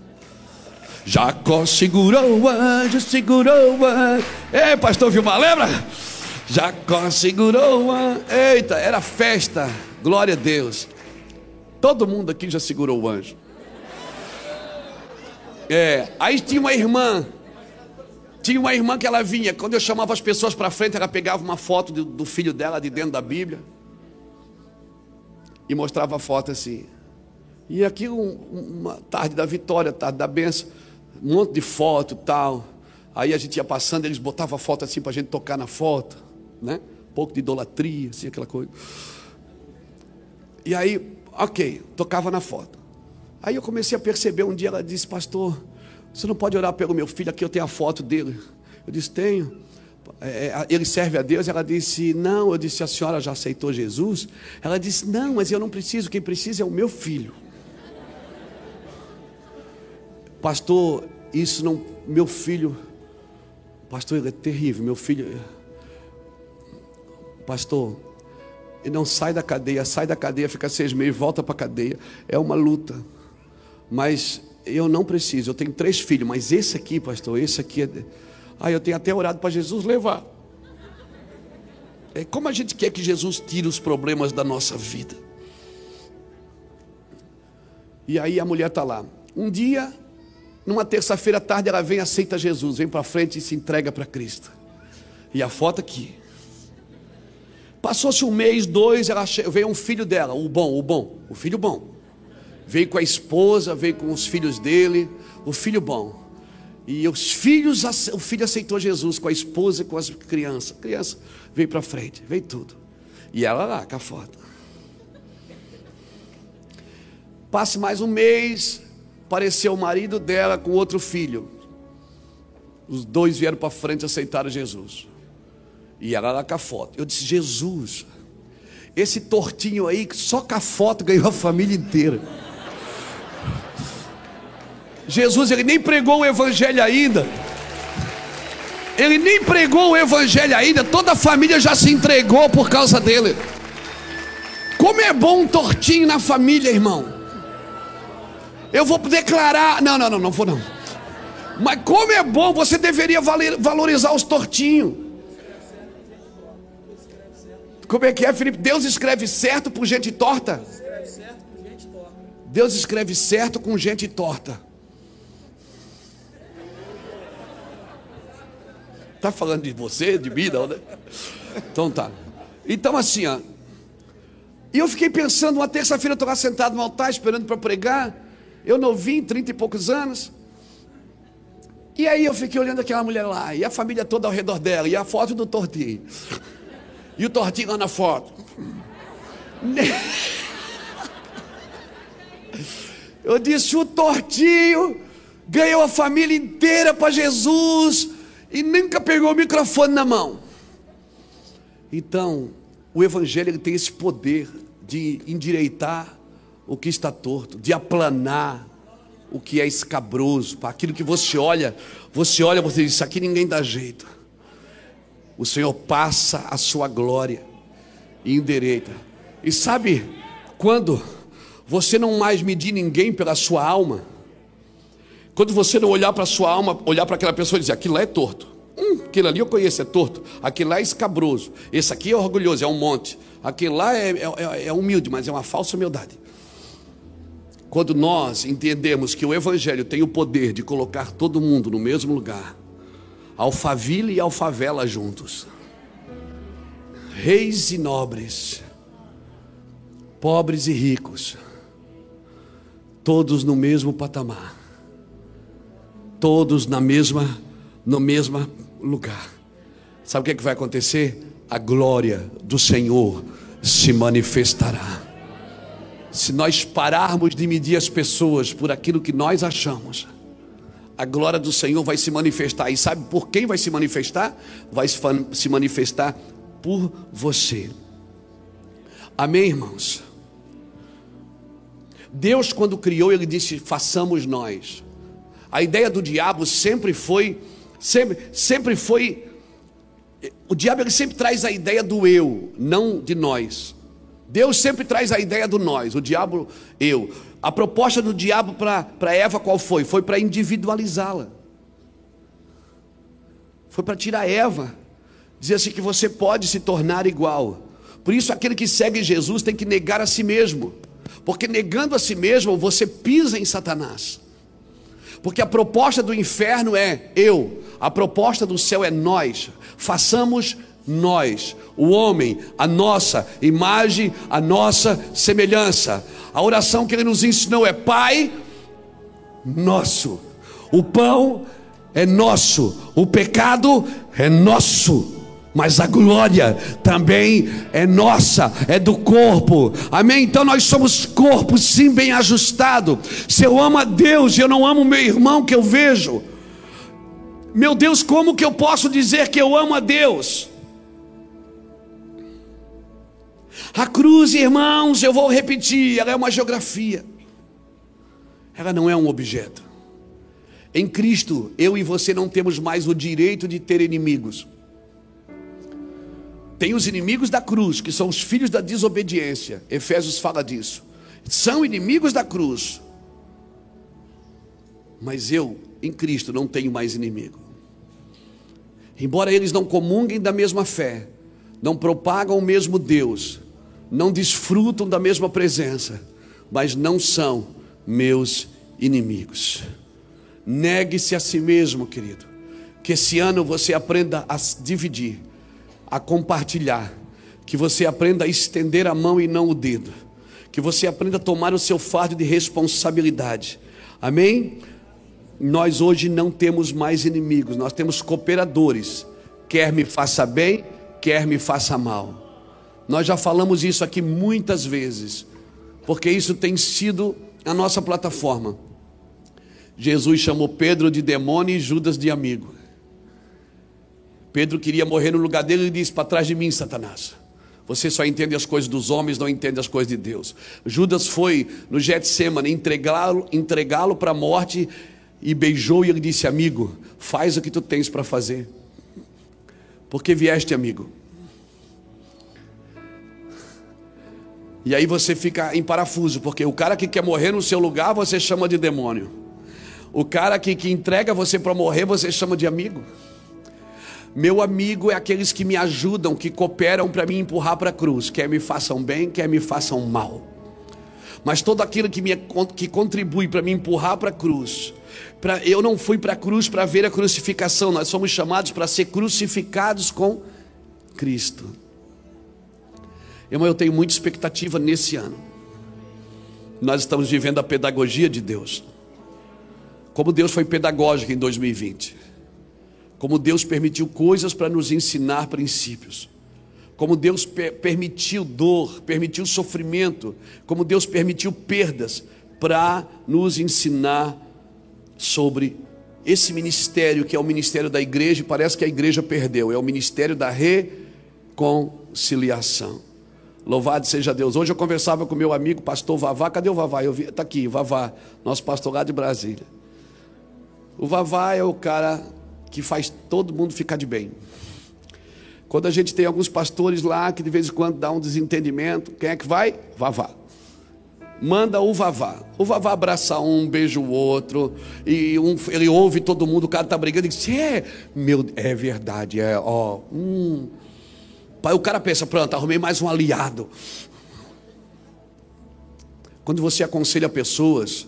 S1: Jacó segurou o anjo, segurou o anjo. Ei, pastor Vilmar, lembra? Jacó segurou o anjo. Eita, era festa. Glória a Deus. Todo mundo aqui já segurou o anjo. É, aí tinha uma irmã. Tinha uma irmã que ela vinha. Quando eu chamava as pessoas para frente, ela pegava uma foto do, do filho dela de dentro da Bíblia e mostrava a foto assim. E aqui um, uma tarde da vitória, tarde da benção um monte de foto tal. Aí a gente ia passando, eles botavam a foto assim para a gente tocar na foto, né? Um pouco de idolatria, assim, aquela coisa. E aí, ok, tocava na foto. Aí eu comecei a perceber, um dia ela disse, pastor, você não pode orar pelo meu filho, aqui eu tenho a foto dele. Eu disse, tenho. É, é ele serve a Deus? Ela disse, não. Eu disse, a senhora já aceitou Jesus? Ela disse, não, mas eu não preciso, quem precisa é o meu filho. Pastor, isso não. Meu filho. Pastor, ele é terrível. Meu filho. Pastor, ele não sai da cadeia, sai da cadeia, fica seis meses, volta para a cadeia. É uma luta. Mas eu não preciso. Eu tenho três filhos, mas esse aqui, pastor, esse aqui é. Ah, eu tenho até orado para Jesus levar. É como a gente quer que Jesus tire os problemas da nossa vida. E aí a mulher está lá. Um dia numa terça-feira à tarde ela vem, aceita Jesus, vem para frente e se entrega para Cristo. E a foto aqui. Passou-se um mês, dois, ela veio um filho dela, o bom, o bom, o filho bom. Veio com a esposa, veio com os filhos dele, o filho bom. E os filhos, o filho aceitou Jesus com a esposa e com as crianças. A criança veio para frente, veio tudo. E ela lá com a foto. Passe mais um mês, apareceu o marido dela com outro filho. Os dois vieram para frente e aceitaram Jesus. E ela lá com a foto. Eu disse: Jesus, esse tortinho aí, só com a foto ganhou a família inteira. Jesus, ele nem pregou o evangelho ainda. Ele nem pregou o evangelho ainda, toda a família já se entregou por causa dele. Como é bom um tortinho na família, irmão. Eu vou declarar. Não, não, não, não vou não. Mas como é bom, você deveria valorizar os tortinhos. Como é que é, Felipe? Deus escreve certo por gente torta? Deus escreve certo com gente torta. Tá falando de você, de mim, não, né? Então tá. Então assim, ó. E eu fiquei pensando, uma terça-feira eu estou lá sentado no altar esperando para pregar. Eu novinho, trinta e poucos anos. E aí eu fiquei olhando aquela mulher lá, e a família toda ao redor dela, e a foto do Tortinho. E o Tortinho lá na foto. [LAUGHS] Eu disse: o Tortinho ganhou a família inteira para Jesus e nunca pegou o microfone na mão. Então, o Evangelho ele tem esse poder de endireitar o que está torto, de aplanar o que é escabroso, para aquilo que você olha, você olha, você diz: Isso aqui ninguém dá jeito. O Senhor passa a sua glória e endireita. E sabe quando você não mais medir ninguém pela sua alma? Quando você não olhar para a sua alma, olhar para aquela pessoa e dizer: Aquilo lá é torto. Hum, aquilo ali eu conheço, é torto. Aquilo lá é escabroso. Esse aqui é orgulhoso, é um monte. Aquilo lá é, é, é humilde, mas é uma falsa humildade. Quando nós entendemos que o Evangelho tem o poder de colocar todo mundo no mesmo lugar, Alfaville e Alfavela juntos, reis e nobres, pobres e ricos, todos no mesmo patamar, todos na mesma, no mesmo lugar. Sabe o que, é que vai acontecer? A glória do Senhor se manifestará se nós pararmos de medir as pessoas por aquilo que nós achamos, a glória do Senhor vai se manifestar. E sabe por quem vai se manifestar? Vai se manifestar por você. Amém, irmãos? Deus, quando criou, ele disse: façamos nós. A ideia do diabo sempre foi, sempre, sempre foi. O diabo ele sempre traz a ideia do eu, não de nós. Deus sempre traz a ideia do nós, o diabo, eu. A proposta do diabo para Eva qual foi? Foi para individualizá-la. Foi para tirar Eva. Dizer assim que você pode se tornar igual. Por isso, aquele que segue Jesus tem que negar a si mesmo. Porque negando a si mesmo, você pisa em Satanás. Porque a proposta do inferno é eu, a proposta do céu é nós. Façamos nós, o homem, a nossa imagem, a nossa semelhança. A oração que ele nos ensinou é: Pai nosso, o pão é nosso, o pecado é nosso mas a glória também é nossa, é do corpo, amém? Então nós somos corpo, sim, bem ajustado. Se eu amo a Deus e eu não amo meu irmão que eu vejo, meu Deus, como que eu posso dizer que eu amo a Deus? A cruz, irmãos, eu vou repetir, ela é uma geografia, ela não é um objeto. Em Cristo, eu e você não temos mais o direito de ter inimigos. Tem os inimigos da cruz, que são os filhos da desobediência. Efésios fala disso. São inimigos da cruz. Mas eu, em Cristo, não tenho mais inimigo. Embora eles não comunguem da mesma fé, não propagam o mesmo Deus, não desfrutam da mesma presença, mas não são meus inimigos. Negue-se a si mesmo, querido. Que esse ano você aprenda a dividir a compartilhar, que você aprenda a estender a mão e não o dedo, que você aprenda a tomar o seu fardo de responsabilidade. Amém? Nós hoje não temos mais inimigos, nós temos cooperadores. Quer me faça bem, quer me faça mal. Nós já falamos isso aqui muitas vezes, porque isso tem sido a nossa plataforma. Jesus chamou Pedro de demônio e Judas de amigo. Pedro queria morrer no lugar dele e disse: Para trás de mim, Satanás. Você só entende as coisas dos homens, não entende as coisas de Deus. Judas foi no Getsemane entregá-lo entregá para a morte e beijou e ele disse: Amigo, faz o que tu tens para fazer. Porque vieste, amigo. E aí você fica em parafuso, porque o cara que quer morrer no seu lugar você chama de demônio. O cara que, que entrega você para morrer você chama de amigo. Meu amigo é aqueles que me ajudam, que cooperam para me empurrar para a cruz, quer me façam bem, quer me façam mal. Mas todo aquilo que, me, que contribui para me empurrar para a cruz, pra, eu não fui para a cruz para ver a crucificação, nós somos chamados para ser crucificados com Cristo. Irmão, eu tenho muita expectativa nesse ano. Nós estamos vivendo a pedagogia de Deus. Como Deus foi pedagógico em 2020 como Deus permitiu coisas para nos ensinar princípios, como Deus permitiu dor, permitiu sofrimento, como Deus permitiu perdas para nos ensinar sobre esse ministério que é o ministério da igreja, e parece que a igreja perdeu, é o ministério da reconciliação. Louvado seja Deus. Hoje eu conversava com meu amigo pastor Vavá, cadê o Vavá? Eu vi, tá aqui, Vavá, nosso pastor lá de Brasília. O Vavá é o cara que faz todo mundo ficar de bem. Quando a gente tem alguns pastores lá que de vez em quando dá um desentendimento, quem é que vai? Vavá. Manda o Vavá. O Vavá abraça um, beija o outro, e um, ele ouve todo mundo, o cara está brigando e diz: É, meu, é verdade, é, ó. Hum. O cara pensa: Pronto, arrumei mais um aliado. Quando você aconselha pessoas,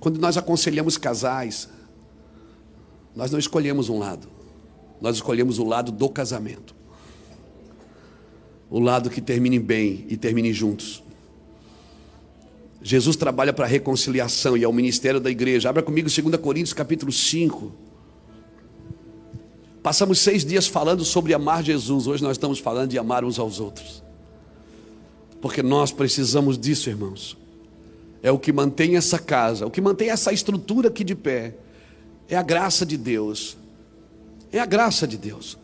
S1: quando nós aconselhamos casais, nós não escolhemos um lado, nós escolhemos o lado do casamento. O lado que termine bem e termine juntos. Jesus trabalha para a reconciliação e é o ministério da igreja. Abra comigo 2 Coríntios capítulo 5. Passamos seis dias falando sobre amar Jesus, hoje nós estamos falando de amar uns aos outros. Porque nós precisamos disso, irmãos. é o que mantém essa casa, o que mantém essa estrutura aqui de pé. É a graça de Deus. É a graça de Deus.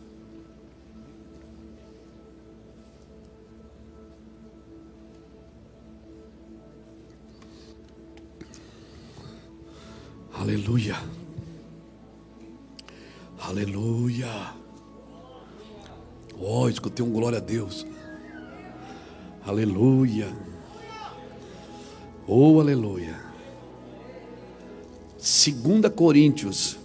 S1: Aleluia. Aleluia. Oh, escutei um glória a Deus. Aleluia. Oh, aleluia. 2 Coríntios,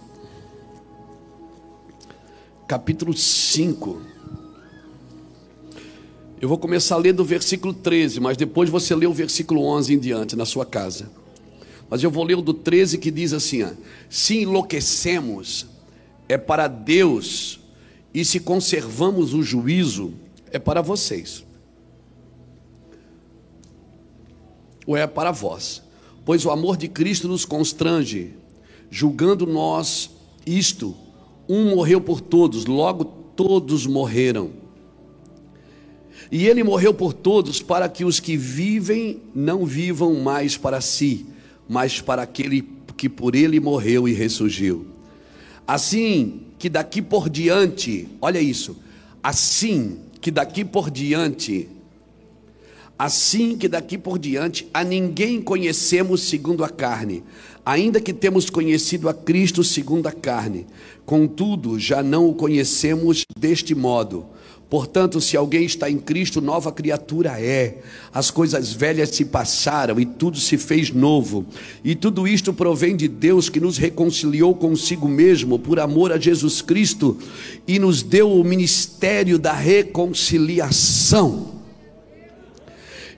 S1: capítulo 5. Eu vou começar a ler do versículo 13, mas depois você lê o versículo 11 em diante na sua casa. Mas eu vou ler o do 13 que diz assim: ó, Se enlouquecemos, é para Deus, e se conservamos o juízo, é para vocês. Ou é para vós. Pois o amor de Cristo nos constrange, julgando nós isto: um morreu por todos, logo todos morreram. E ele morreu por todos para que os que vivem não vivam mais para si, mas para aquele que por ele morreu e ressurgiu. Assim que daqui por diante, olha isso, assim que daqui por diante, assim que daqui por diante a ninguém conhecemos segundo a carne, ainda que temos conhecido a Cristo segundo a carne, contudo já não o conhecemos deste modo. Portanto, se alguém está em Cristo, nova criatura é. As coisas velhas se passaram e tudo se fez novo. E tudo isto provém de Deus que nos reconciliou consigo mesmo por amor a Jesus Cristo e nos deu o ministério da reconciliação.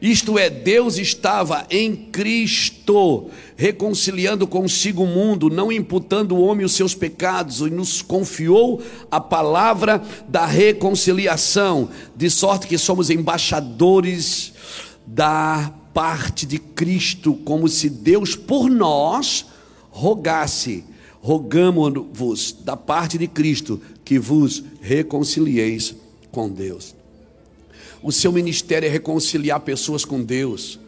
S1: Isto é, Deus estava em Cristo, reconciliando consigo o mundo, não imputando o homem os seus pecados, e nos confiou a palavra da reconciliação, de sorte que somos embaixadores da parte de Cristo, como se Deus por nós rogasse. Rogamos-vos da parte de Cristo que vos reconcilieis com Deus. O seu ministério é reconciliar pessoas com Deus,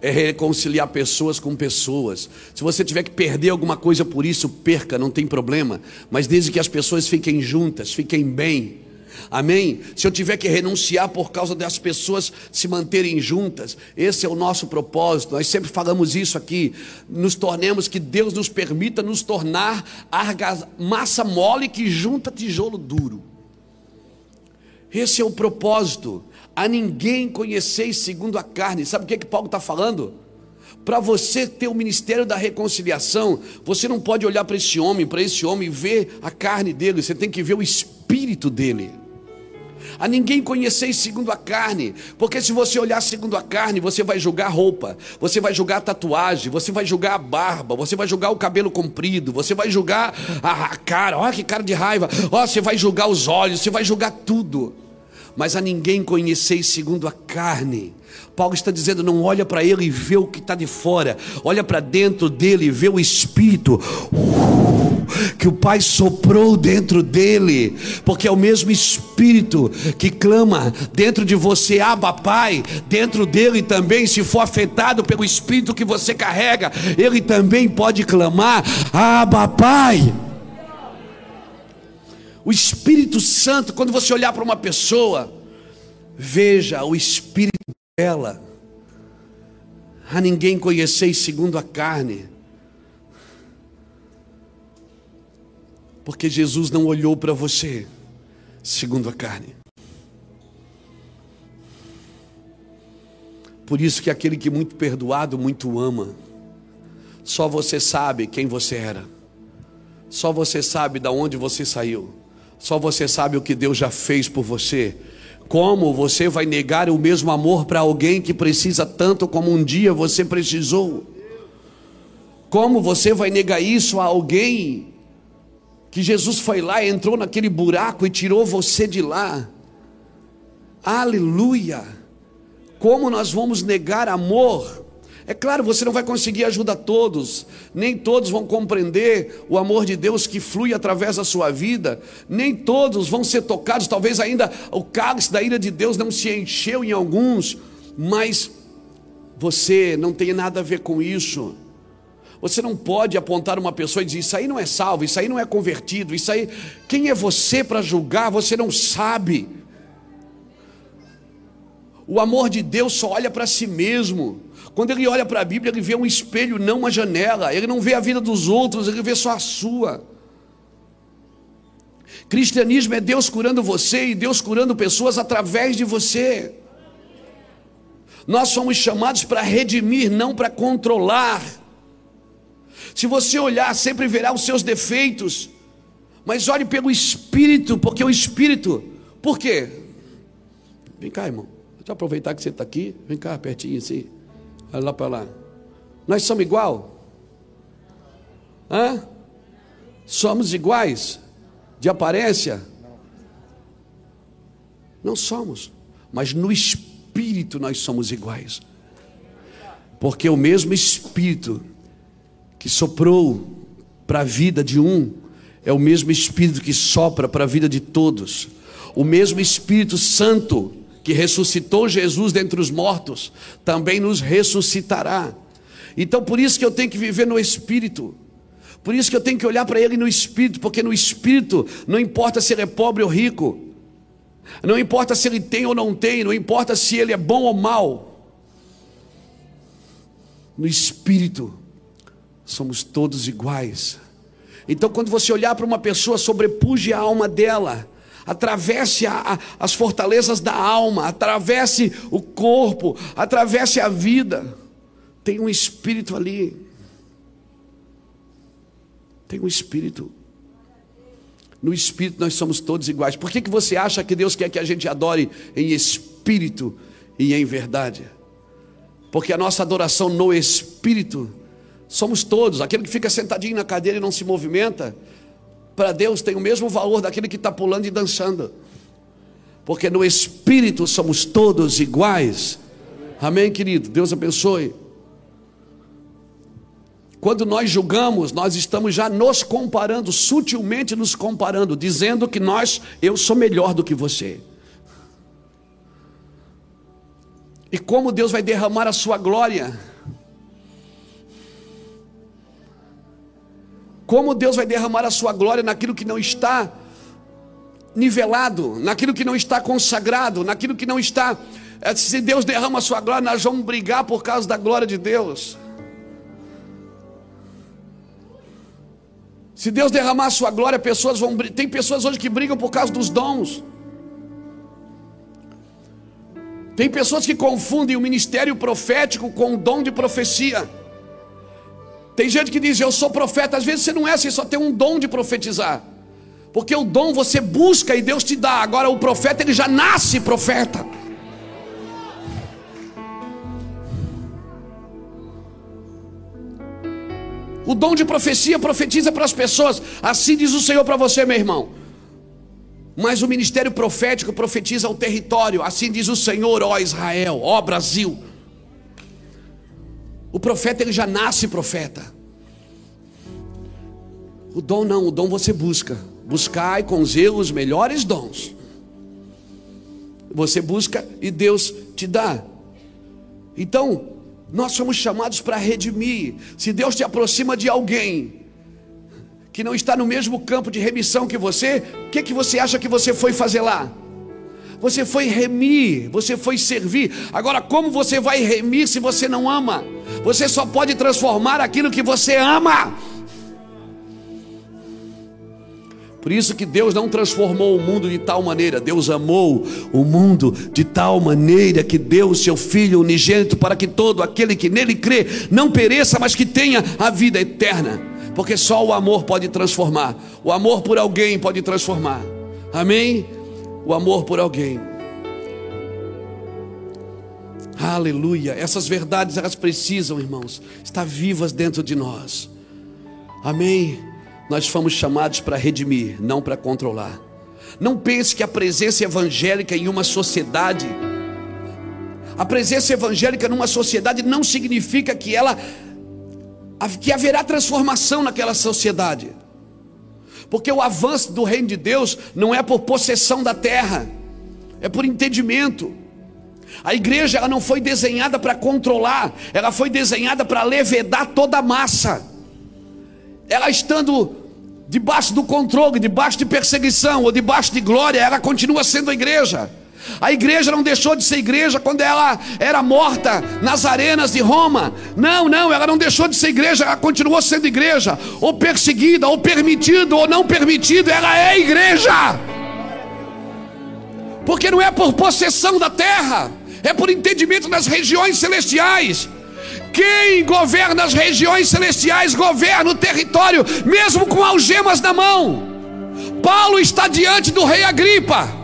S1: é reconciliar pessoas com pessoas. Se você tiver que perder alguma coisa por isso, perca, não tem problema. Mas desde que as pessoas fiquem juntas, fiquem bem. Amém? Se eu tiver que renunciar por causa das pessoas se manterem juntas, esse é o nosso propósito. Nós sempre falamos isso aqui. Nos tornemos que Deus nos permita nos tornar massa mole que junta tijolo duro. Esse é o propósito a ninguém conheceis segundo a carne. Sabe o que, é que Paulo está falando? Para você ter o ministério da reconciliação, você não pode olhar para esse homem, para esse homem e ver a carne dele, você tem que ver o espírito dele. A ninguém conheceis segundo a carne, porque se você olhar segundo a carne, você vai julgar roupa, você vai julgar tatuagem, você vai julgar a barba, você vai julgar o cabelo comprido, você vai julgar a cara, olha que cara de raiva, ó, você vai julgar os olhos, você vai julgar tudo mas a ninguém conheceis segundo a carne. Paulo está dizendo: não olha para ele e vê o que está de fora, olha para dentro dele e vê o Espírito. Uh, que o Pai soprou dentro dele, porque é o mesmo Espírito que clama dentro de você, Abba Pai, dentro dele também, se for afetado pelo Espírito que você carrega, ele também pode clamar, Abba Pai. O Espírito Santo, quando você olhar para uma pessoa, veja o Espírito dela. A ninguém conheceis segundo a carne. Porque Jesus não olhou para você segundo a carne. Por isso que aquele que muito perdoado, muito ama. Só você sabe quem você era. Só você sabe de onde você saiu. Só você sabe o que Deus já fez por você. Como você vai negar o mesmo amor para alguém que precisa tanto como um dia você precisou? Como você vai negar isso a alguém que Jesus foi lá, entrou naquele buraco e tirou você de lá? Aleluia! Como nós vamos negar amor é claro, você não vai conseguir ajudar todos, nem todos vão compreender o amor de Deus que flui através da sua vida, nem todos vão ser tocados, talvez ainda o cálice da ira de Deus não se encheu em alguns, mas você não tem nada a ver com isso. Você não pode apontar uma pessoa e dizer: Isso aí não é salvo, isso aí não é convertido, isso aí. Quem é você para julgar? Você não sabe. O amor de Deus só olha para si mesmo. Quando ele olha para a Bíblia, ele vê um espelho, não uma janela. Ele não vê a vida dos outros, ele vê só a sua. Cristianismo é Deus curando você e Deus curando pessoas através de você. Nós somos chamados para redimir, não para controlar. Se você olhar, sempre verá os seus defeitos, mas olhe pelo Espírito, porque o Espírito, por quê? Vem cá, irmão, deixa eu aproveitar que você está aqui, vem cá pertinho assim, olha lá para lá. Nós somos igual? Hã? Somos iguais? De aparência? Não somos, mas no Espírito nós somos iguais. Porque o mesmo espírito que soprou para a vida de um é o mesmo espírito que sopra para a vida de todos. O mesmo Espírito Santo que ressuscitou Jesus dentre os mortos também nos ressuscitará. Então por isso que eu tenho que viver no espírito. Por isso que eu tenho que olhar para ele no espírito, porque no espírito não importa se ele é pobre ou rico, não importa se ele tem ou não tem, não importa se ele é bom ou mal. No espírito, somos todos iguais. Então, quando você olhar para uma pessoa, sobrepuje a alma dela, atravesse a, a, as fortalezas da alma, atravesse o corpo, atravesse a vida. Tem um espírito ali. Tem um espírito. No espírito nós somos todos iguais. Por que, que você acha que Deus quer que a gente adore em espírito e em verdade? Porque a nossa adoração no espírito somos todos. Aquele que fica sentadinho na cadeira e não se movimenta, para Deus tem o mesmo valor daquele que está pulando e dançando. Porque no espírito somos todos iguais. Amém, querido? Deus abençoe. Quando nós julgamos, nós estamos já nos comparando, sutilmente nos comparando, dizendo que nós, eu sou melhor do que você. E como Deus vai derramar a sua glória? Como Deus vai derramar a sua glória naquilo que não está nivelado, naquilo que não está consagrado, naquilo que não está. Eh, se Deus derrama a sua glória, nós vamos brigar por causa da glória de Deus. Se Deus derramar a sua glória, pessoas vão. Tem pessoas hoje que brigam por causa dos dons. Tem pessoas que confundem o ministério profético com o dom de profecia. Tem gente que diz, eu sou profeta. Às vezes você não é, você só tem um dom de profetizar. Porque o dom você busca e Deus te dá. Agora o profeta, ele já nasce profeta. O dom de profecia profetiza para as pessoas. Assim diz o Senhor para você, meu irmão. Mas o ministério profético profetiza o território. Assim diz o Senhor, ó Israel, ó Brasil. O profeta ele já nasce profeta. O dom não, o dom você busca. Buscai com zelo os melhores dons. Você busca e Deus te dá. Então, nós somos chamados para redimir. Se Deus te aproxima de alguém que não está no mesmo campo de remissão que você, o que, que você acha que você foi fazer lá? Você foi remir, você foi servir. Agora, como você vai remir se você não ama? Você só pode transformar aquilo que você ama. Por isso que Deus não transformou o mundo de tal maneira, Deus amou o mundo de tal maneira que deu o seu Filho unigênito para que todo aquele que nele crê não pereça, mas que tenha a vida eterna. Porque só o amor pode transformar, o amor por alguém pode transformar. Amém? O amor por alguém. Aleluia. Essas verdades elas precisam, irmãos, estar vivas dentro de nós. Amém. Nós fomos chamados para redimir, não para controlar. Não pense que a presença evangélica em uma sociedade, a presença evangélica numa sociedade não significa que ela que haverá transformação naquela sociedade. Porque o avanço do reino de Deus não é por possessão da terra, é por entendimento. A igreja ela não foi desenhada para controlar, ela foi desenhada para levedar toda a massa. Ela estando debaixo do controle, debaixo de perseguição ou debaixo de glória, ela continua sendo a igreja. A igreja não deixou de ser igreja quando ela era morta nas arenas de Roma. Não, não, ela não deixou de ser igreja, ela continuou sendo igreja, ou perseguida, ou permitido, ou não permitido, ela é igreja. Porque não é por possessão da terra, é por entendimento das regiões celestiais. Quem governa as regiões celestiais governa o território, mesmo com algemas na mão. Paulo está diante do rei Agripa.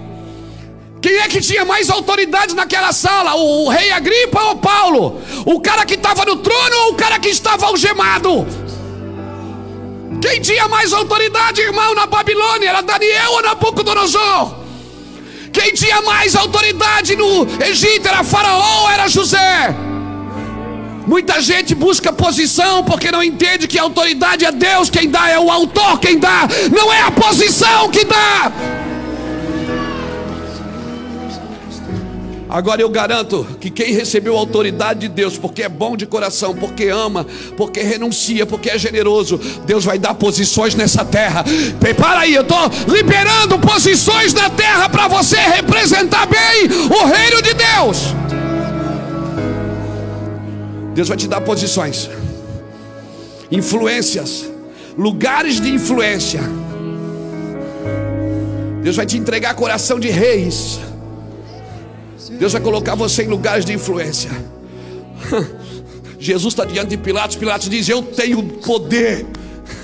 S1: Quem é que tinha mais autoridade naquela sala? O, o rei Agripa ou Paulo? O cara que estava no trono ou o cara que estava algemado? Quem tinha mais autoridade, irmão, na Babilônia? Era Daniel ou Nabucodonosor? Quem tinha mais autoridade no Egito era Faraó ou era José? Muita gente busca posição porque não entende que a autoridade é Deus quem dá, é o autor quem dá, não é a posição que dá. Agora eu garanto que quem recebeu a autoridade de Deus, porque é bom de coração, porque ama, porque renuncia, porque é generoso, Deus vai dar posições nessa terra. Prepara aí, eu estou liberando posições na terra para você representar bem o reino de Deus. Deus vai te dar posições, influências, lugares de influência. Deus vai te entregar coração de reis. Deus vai colocar você em lugares de influência. [LAUGHS] Jesus está diante de Pilatos. Pilatos diz: Eu tenho poder.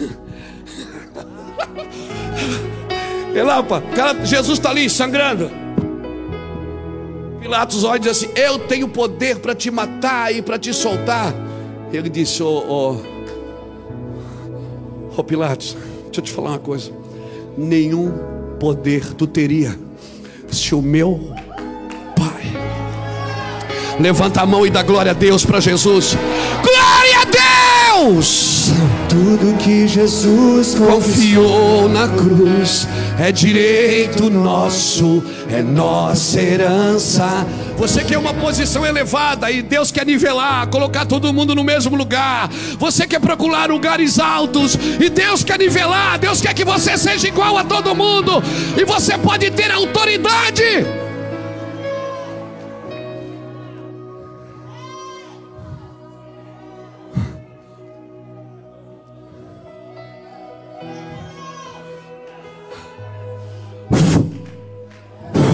S1: [LAUGHS] Elapa, Jesus está ali sangrando. Pilatos olha e diz assim: Eu tenho poder para te matar e para te soltar. Ele disse: oh, oh, oh, Pilatos, deixa eu te falar uma coisa. Nenhum poder tu teria se o meu Levanta a mão e dá glória a Deus para Jesus. Glória a Deus!
S2: Tudo que Jesus
S1: confiou na cruz é direito nosso, é nossa herança. Você quer uma posição elevada e Deus quer nivelar, colocar todo mundo no mesmo lugar. Você quer procurar lugares altos e Deus quer nivelar. Deus quer que você seja igual a todo mundo e você pode ter autoridade.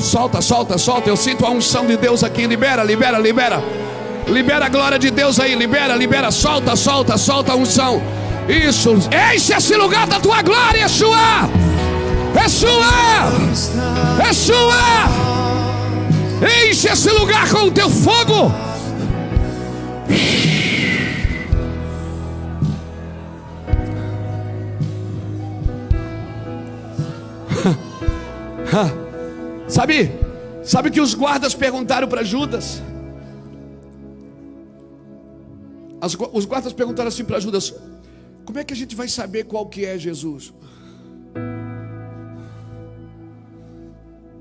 S1: Solta, solta, solta. Eu sinto a unção de Deus aqui. Libera, libera, libera. Libera a glória de Deus aí. Libera, libera. Solta, solta, solta a unção. Isso. Enche esse lugar da tua glória, Yeshua. É sua. Enche esse lugar com o teu fogo. Ha. [LAUGHS] Sabe? Sabe que os guardas perguntaram para Judas? As, os guardas perguntaram assim para Judas: Como é que a gente vai saber qual que é Jesus?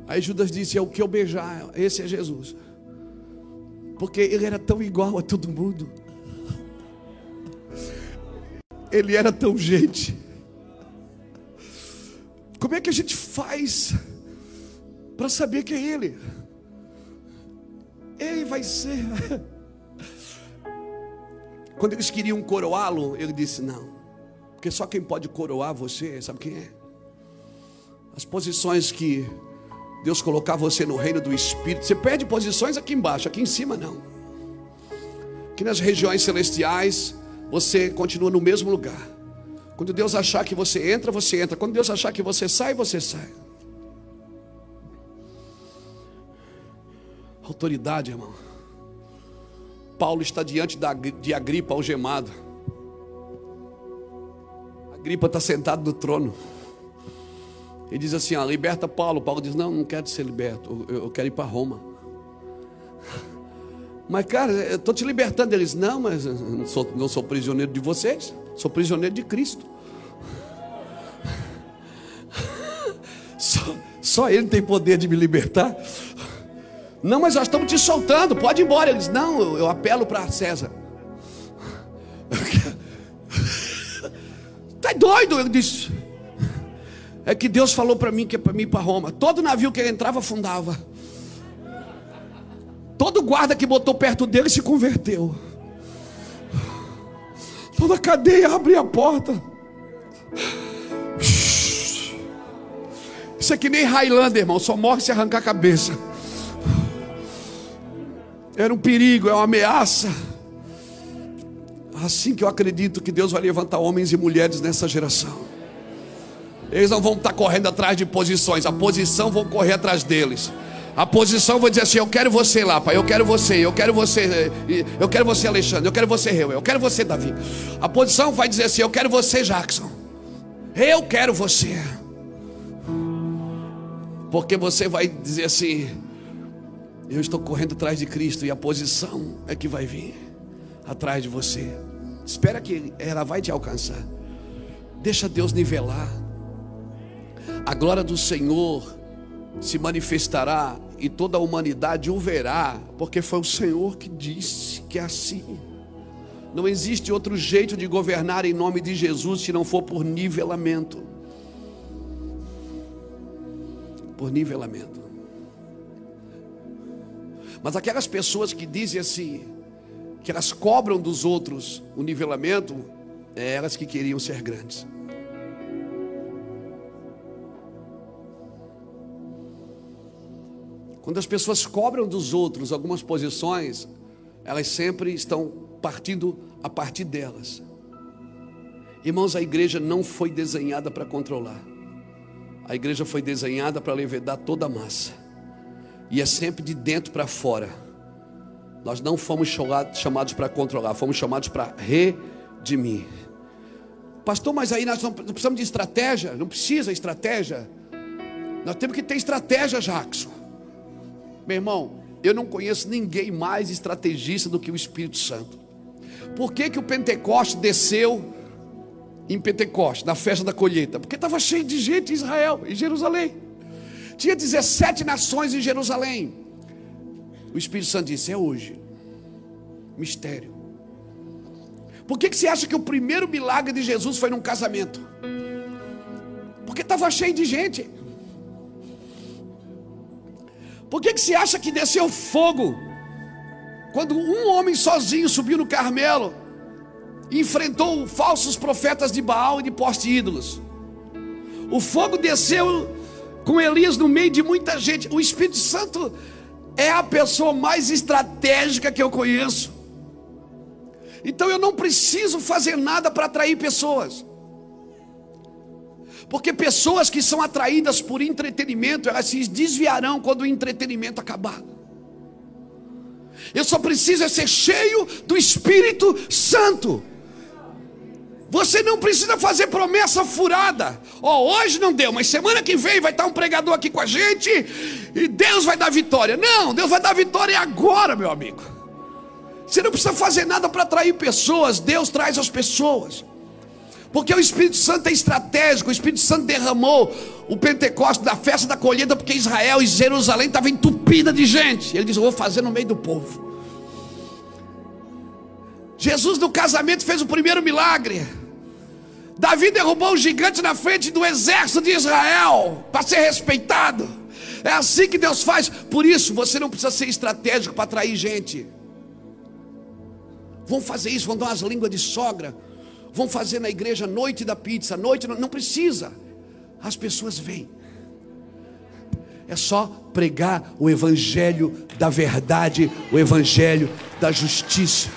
S1: Aí Judas disse: É o que eu beijar, esse é Jesus. Porque ele era tão igual a todo mundo. Ele era tão gente. Como é que a gente faz? Para saber que é Ele. Ele vai ser. [LAUGHS] Quando eles queriam coroá-lo, ele disse: Não, porque só quem pode coroar você, sabe quem é? As posições que Deus colocar você no reino do Espírito, você perde posições aqui embaixo, aqui em cima não. Aqui nas regiões celestiais, você continua no mesmo lugar. Quando Deus achar que você entra, você entra. Quando Deus achar que você sai, você sai. Autoridade, irmão. Paulo está diante de Agripa algemado. Agripa está sentado no trono. Ele diz assim: ah, liberta Paulo. Paulo diz: Não, não quero ser liberto, eu, quero ir para Roma. [LAUGHS] Mas, cara, eu estou te libertando. Eles: Não, mas não sou, não sou prisioneiro de vocês, sou prisioneiro de Cristo. [LAUGHS] Só, só Ele tem poder de me libertar. Não, mas nós estamos te soltando, pode ir embora. Eles, não, eu, eu apelo para César. [LAUGHS] Tá doido? Eu disse. É que Deus falou para mim que é para mim ir para Roma. Todo navio que entrava afundava. Todo guarda que botou perto dele se converteu. Toda cadeia abria a porta. Isso é que nem Highlander, irmão. Só morre se arrancar a cabeça. Era um perigo, é uma ameaça. Assim que eu acredito que Deus vai levantar homens e mulheres nessa geração. Eles não vão estar correndo atrás de posições, a posição vão correr atrás deles. A posição vai dizer assim: Eu quero você lá, pai. Eu quero você. Eu quero você. Eu quero você, Alexandre. Eu quero você, Reu. Eu quero você, Davi. A posição vai dizer assim: Eu quero você, Jackson. Eu quero você. Porque você vai dizer assim: Eu estou correndo atrás de Cristo. E a posição é que vai vir atrás de você. Espera que ela vai te alcançar. Deixa Deus nivelar. A glória do Senhor se manifestará e toda a humanidade o verá, porque foi o Senhor que disse que é assim. Não existe outro jeito de governar em nome de Jesus se não for por nivelamento. Por nivelamento. Mas aquelas pessoas que dizem assim, que elas cobram dos outros o nivelamento, é elas que queriam ser grandes. Quando as pessoas cobram dos outros algumas posições, elas sempre estão partindo a partir delas. Irmãos, a igreja não foi desenhada para controlar. A igreja foi desenhada para levedar toda a massa. E é sempre de dentro para fora. Nós não fomos chamados para controlar, fomos chamados para redimir. Pastor, mas aí nós não precisamos de estratégia? Não precisa estratégia. Nós temos que ter estratégia, Jackson. Meu irmão, eu não conheço ninguém mais estrategista do que o Espírito Santo. Por que, que o Pentecoste desceu em Pentecoste, na festa da colheita? Porque estava cheio de gente em Israel, em Jerusalém. Tinha 17 nações em Jerusalém. O Espírito Santo disse: É hoje. Mistério. Por que, que você acha que o primeiro milagre de Jesus foi num casamento? Porque estava cheio de gente. Por que, que você acha que desceu fogo? Quando um homem sozinho subiu no Carmelo e enfrentou falsos profetas de Baal e de poste ídolos. O fogo desceu com Elias no meio de muita gente. O Espírito Santo é a pessoa mais estratégica que eu conheço. Então eu não preciso fazer nada para atrair pessoas. Porque pessoas que são atraídas por entretenimento, elas se desviarão quando o entretenimento acabar. Eu só preciso é ser cheio do Espírito Santo. Você não precisa fazer promessa furada. Ó, oh, hoje não deu, mas semana que vem vai estar um pregador aqui com a gente e Deus vai dar vitória. Não, Deus vai dar vitória agora, meu amigo. Você não precisa fazer nada para atrair pessoas, Deus traz as pessoas. Porque o Espírito Santo é estratégico, o Espírito Santo derramou o Pentecostes da festa da colheita, porque Israel e Jerusalém estavam entupida de gente. Ele disse: Eu vou fazer no meio do povo. Jesus no casamento fez o primeiro milagre. Davi derrubou o gigante na frente do exército de Israel para ser respeitado. É assim que Deus faz. Por isso, você não precisa ser estratégico para atrair gente. Vão fazer isso, vão dar umas línguas de sogra vão fazer na igreja noite da pizza, noite, não, não precisa. As pessoas vêm. É só pregar o evangelho da verdade, o evangelho da justiça.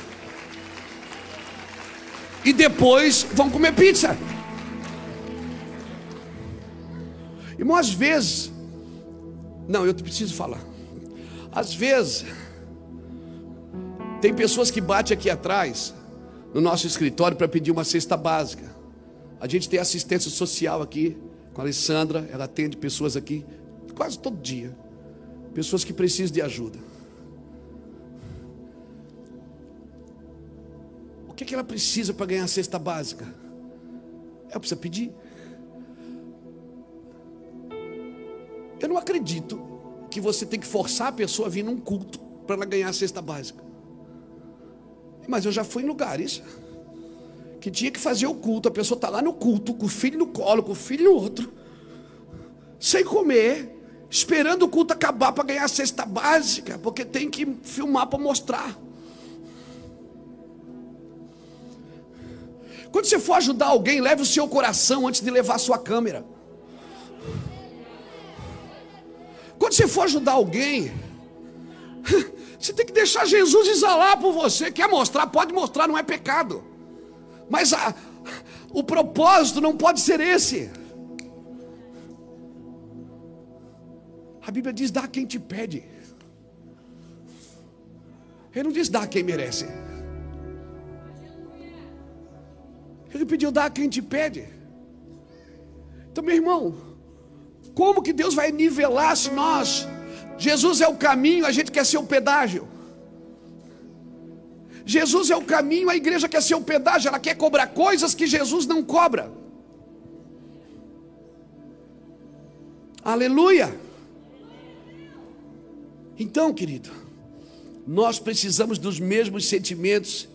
S1: E depois vão comer pizza. Irmão, às vezes, não, eu preciso falar. Às vezes, tem pessoas que batem aqui atrás no nosso escritório para pedir uma cesta básica. A gente tem assistência social aqui com a Alessandra, ela atende pessoas aqui quase todo dia. Pessoas que precisam de ajuda. Que, que ela precisa para ganhar a cesta básica? Ela precisa pedir. Eu não acredito que você tem que forçar a pessoa a vir num culto para ela ganhar a cesta básica. Mas eu já fui em lugares que tinha que fazer o culto, a pessoa está lá no culto, com o filho no colo, com o filho no outro, sem comer, esperando o culto acabar para ganhar a cesta básica, porque tem que filmar para mostrar. Quando você for ajudar alguém, leve o seu coração antes de levar a sua câmera. Quando você for ajudar alguém, [LAUGHS] você tem que deixar Jesus exalar por você. Quer mostrar? Pode mostrar, não é pecado. Mas a, o propósito não pode ser esse. A Bíblia diz: dá quem te pede. Ele não diz dá quem merece. Ele pediu dá quem te pede. Então, meu irmão, como que Deus vai nivelar se nós, Jesus é o caminho, a gente quer ser o pedágio? Jesus é o caminho, a igreja quer ser o pedágio, ela quer cobrar coisas que Jesus não cobra. Aleluia! Então, querido, nós precisamos dos mesmos sentimentos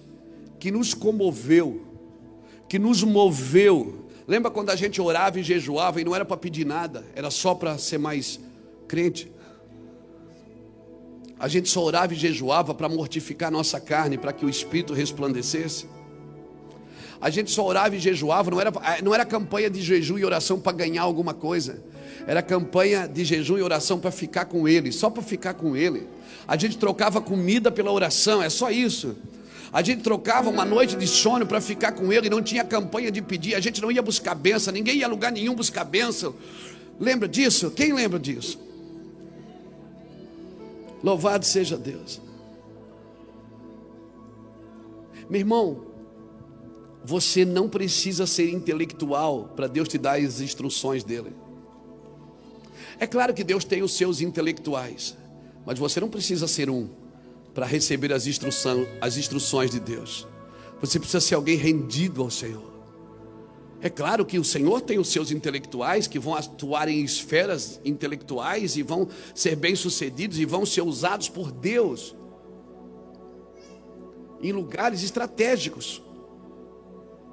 S1: que nos comoveu, que nos moveu. Lembra quando a gente orava e jejuava e não era para pedir nada, era só para ser mais crente? A gente só orava e jejuava para mortificar nossa carne, para que o espírito resplandecesse. A gente só orava e jejuava, não era, não era campanha de jejum e oração para ganhar alguma coisa. Era campanha de jejum e oração para ficar com Ele, só para ficar com Ele. A gente trocava comida pela oração, é só isso. A gente trocava uma noite de sono para ficar com Ele, não tinha campanha de pedir, a gente não ia buscar bênção, ninguém ia a lugar nenhum buscar bênção. Lembra disso? Quem lembra disso? Louvado seja Deus. Meu irmão, você não precisa ser intelectual para Deus te dar as instruções dele. É claro que Deus tem os seus intelectuais, mas você não precisa ser um para receber as, as instruções de Deus. Você precisa ser alguém rendido ao Senhor. É claro que o Senhor tem os seus intelectuais que vão atuar em esferas intelectuais e vão ser bem-sucedidos e vão ser usados por Deus em lugares estratégicos.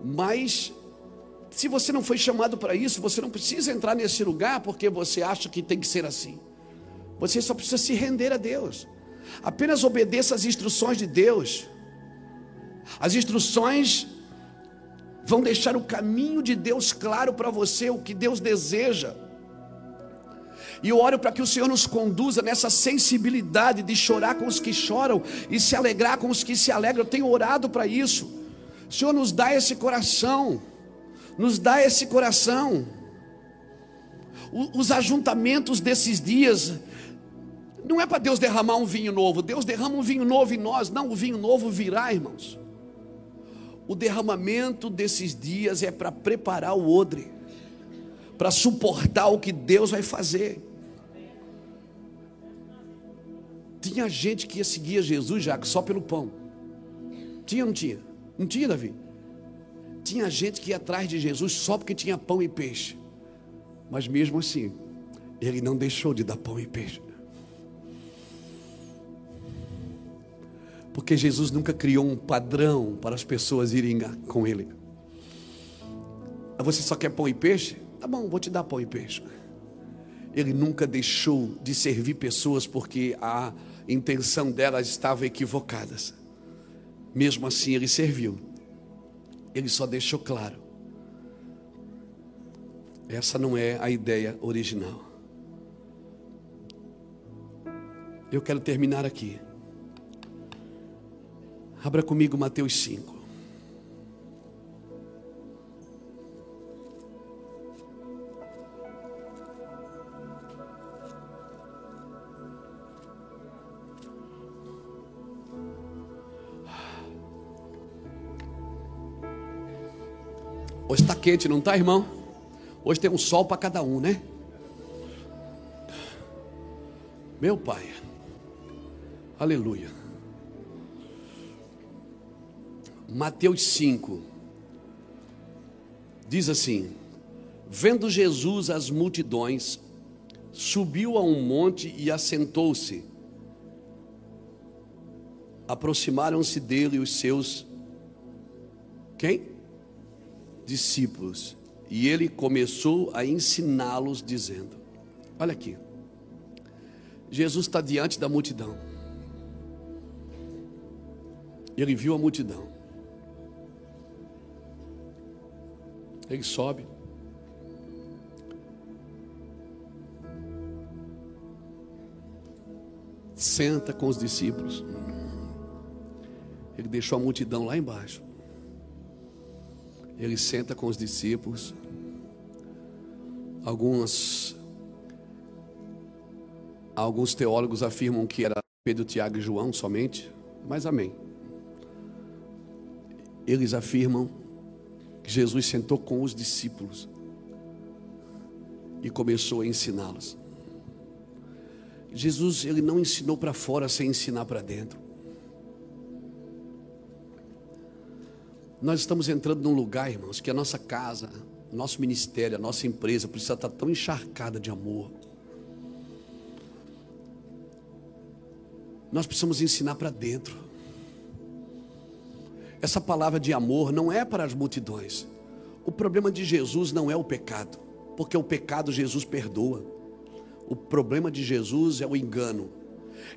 S1: Mas se você não foi chamado para isso, você não precisa entrar nesse lugar porque você acha que tem que ser assim. Você só precisa se render a Deus. Apenas obedeça às instruções de Deus. As instruções vão deixar o caminho de Deus claro para você, o que Deus deseja. E eu oro para que o Senhor nos conduza nessa sensibilidade de chorar com os que choram e se alegrar com os que se alegram. Eu tenho orado para isso. O Senhor nos dá esse coração nos dá esse coração. Os ajuntamentos desses dias, não é para Deus derramar um vinho novo, Deus derrama um vinho novo em nós, não, o vinho novo virá, irmãos. O derramamento desses dias é para preparar o odre, para suportar o que Deus vai fazer. Tinha gente que ia seguir Jesus já só pelo pão. Tinha ou não tinha? Não tinha, Davi? Tinha gente que ia atrás de Jesus só porque tinha pão e peixe. Mas mesmo assim, ele não deixou de dar pão e peixe. Porque Jesus nunca criou um padrão para as pessoas irem com ele. Você só quer pão e peixe? Tá bom, vou te dar pão e peixe. Ele nunca deixou de servir pessoas porque a intenção delas estava equivocadas. Mesmo assim, ele serviu ele só deixou claro. Essa não é a ideia original. Eu quero terminar aqui. Abra comigo Mateus 5. Hoje está quente, não está, irmão? Hoje tem um sol para cada um, né? Meu Pai, aleluia. Mateus 5 diz assim: Vendo Jesus as multidões, subiu a um monte e assentou-se. Aproximaram-se dele os seus quem? Discípulos. E ele começou a ensiná-los, dizendo: Olha aqui, Jesus está diante da multidão. Ele viu a multidão. Ele sobe. Senta com os discípulos. Ele deixou a multidão lá embaixo. Ele senta com os discípulos. Alguns alguns teólogos afirmam que era Pedro, Tiago e João somente, mas amém. Eles afirmam Jesus sentou com os discípulos e começou a ensiná-los. Jesus, ele não ensinou para fora sem ensinar para dentro. Nós estamos entrando num lugar, irmãos, que a nossa casa, nosso ministério, a nossa empresa precisa estar tão encharcada de amor. Nós precisamos ensinar para dentro. Essa palavra de amor não é para as multidões. O problema de Jesus não é o pecado, porque o pecado Jesus perdoa. O problema de Jesus é o engano.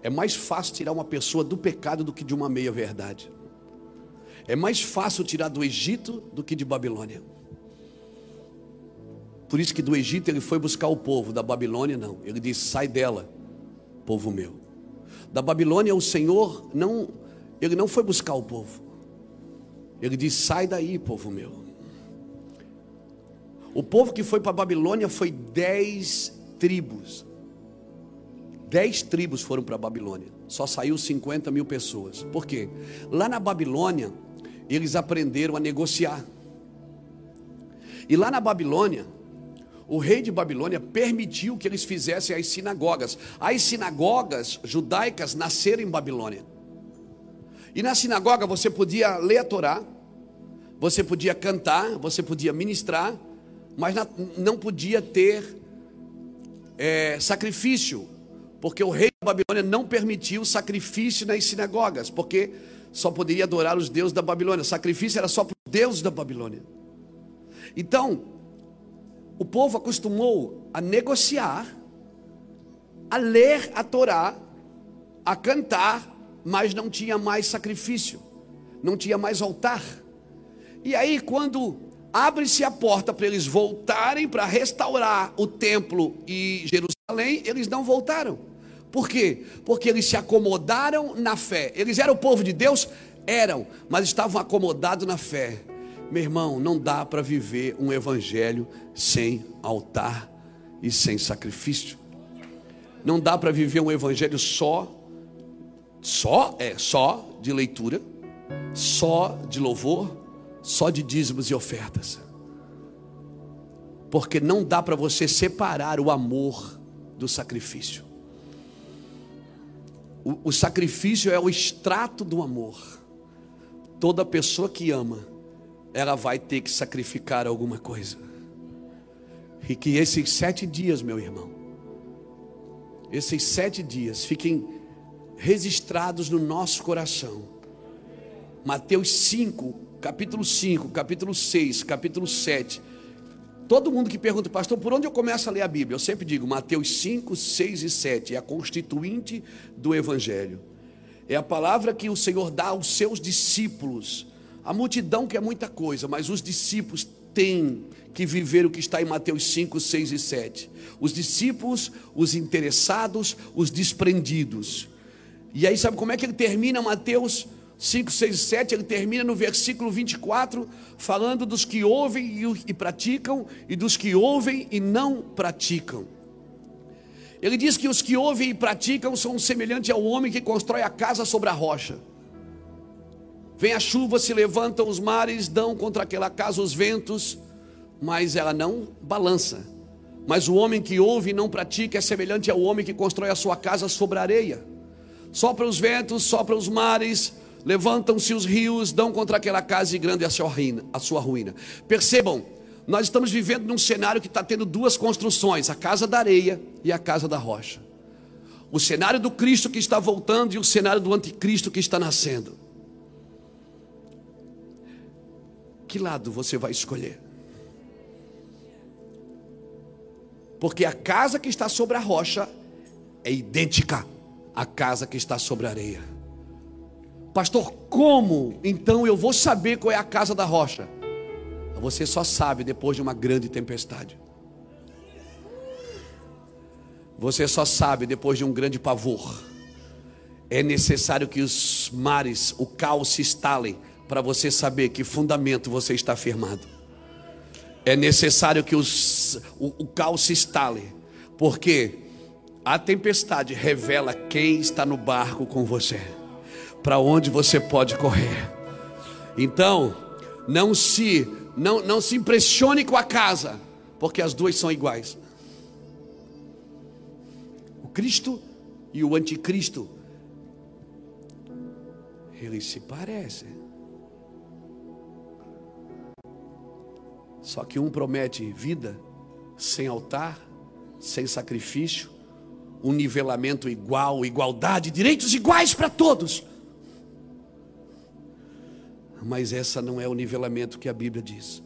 S1: É mais fácil tirar uma pessoa do pecado do que de uma meia verdade. É mais fácil tirar do Egito do que de Babilônia. Por isso que do Egito ele foi buscar o povo, da Babilônia não. Ele disse: sai dela, povo meu. Da Babilônia o Senhor não, ele não foi buscar o povo. Ele disse: sai daí, povo meu. O povo que foi para a Babilônia foi dez tribos. Dez tribos foram para a Babilônia. Só saiu 50 mil pessoas. Por quê? Lá na Babilônia, eles aprenderam a negociar. E lá na Babilônia, o rei de Babilônia permitiu que eles fizessem as sinagogas. As sinagogas judaicas nasceram em Babilônia. E na sinagoga você podia ler a Torá, você podia cantar, você podia ministrar, mas não podia ter é, sacrifício, porque o rei da Babilônia não permitiu sacrifício nas sinagogas, porque só poderia adorar os deuses da Babilônia. Sacrifício era só para os deuses da Babilônia. Então, o povo acostumou a negociar, a ler a Torá, a cantar, mas não tinha mais sacrifício, não tinha mais altar. E aí, quando abre-se a porta para eles voltarem para restaurar o templo e Jerusalém, eles não voltaram. Por quê? Porque eles se acomodaram na fé. Eles eram o povo de Deus? Eram, mas estavam acomodados na fé. Meu irmão, não dá para viver um evangelho sem altar e sem sacrifício. Não dá para viver um evangelho só, só é só de leitura, só de louvor, só de dízimos e ofertas. Porque não dá para você separar o amor do sacrifício. O, o sacrifício é o extrato do amor. Toda pessoa que ama, ela vai ter que sacrificar alguma coisa. E que esses sete dias, meu irmão, esses sete dias fiquem registrados no nosso coração. Mateus 5, capítulo 5, capítulo 6, capítulo 7 Todo mundo que pergunta, pastor, por onde eu começo a ler a Bíblia? Eu sempre digo, Mateus 5, 6 e 7, é a constituinte do Evangelho. É a palavra que o Senhor dá aos seus discípulos. A multidão quer muita coisa, mas os discípulos têm que viver o que está em Mateus 5, 6 e 7. Os discípulos, os interessados, os desprendidos. E aí, sabe como é que ele termina Mateus 5, 6 e 7, ele termina no versículo 24, falando dos que ouvem e praticam, e dos que ouvem e não praticam. Ele diz que os que ouvem e praticam são semelhantes ao homem que constrói a casa sobre a rocha. Vem a chuva, se levantam os mares, dão contra aquela casa os ventos, mas ela não balança. Mas o homem que ouve e não pratica é semelhante ao homem que constrói a sua casa sobre a areia. Sopra os ventos, sopra os mares, Levantam-se os rios, dão contra aquela casa e grande a sua ruína. A sua ruína. Percebam, nós estamos vivendo num cenário que está tendo duas construções: a casa da areia e a casa da rocha. O cenário do Cristo que está voltando e o cenário do anticristo que está nascendo. Que lado você vai escolher? Porque a casa que está sobre a rocha é idêntica à casa que está sobre a areia. Pastor, como então eu vou saber qual é a casa da rocha? Você só sabe depois de uma grande tempestade. Você só sabe depois de um grande pavor. É necessário que os mares, o caos se instalem para você saber que fundamento você está firmado. É necessário que os, o, o caos se instale, porque a tempestade revela quem está no barco com você, para onde você pode correr. Então, não se não, não se impressione com a casa, porque as duas são iguais. O Cristo e o anticristo, eles se parecem. Só que um promete vida sem altar, sem sacrifício, um nivelamento igual, igualdade, direitos iguais para todos. Mas essa não é o nivelamento que a Bíblia diz.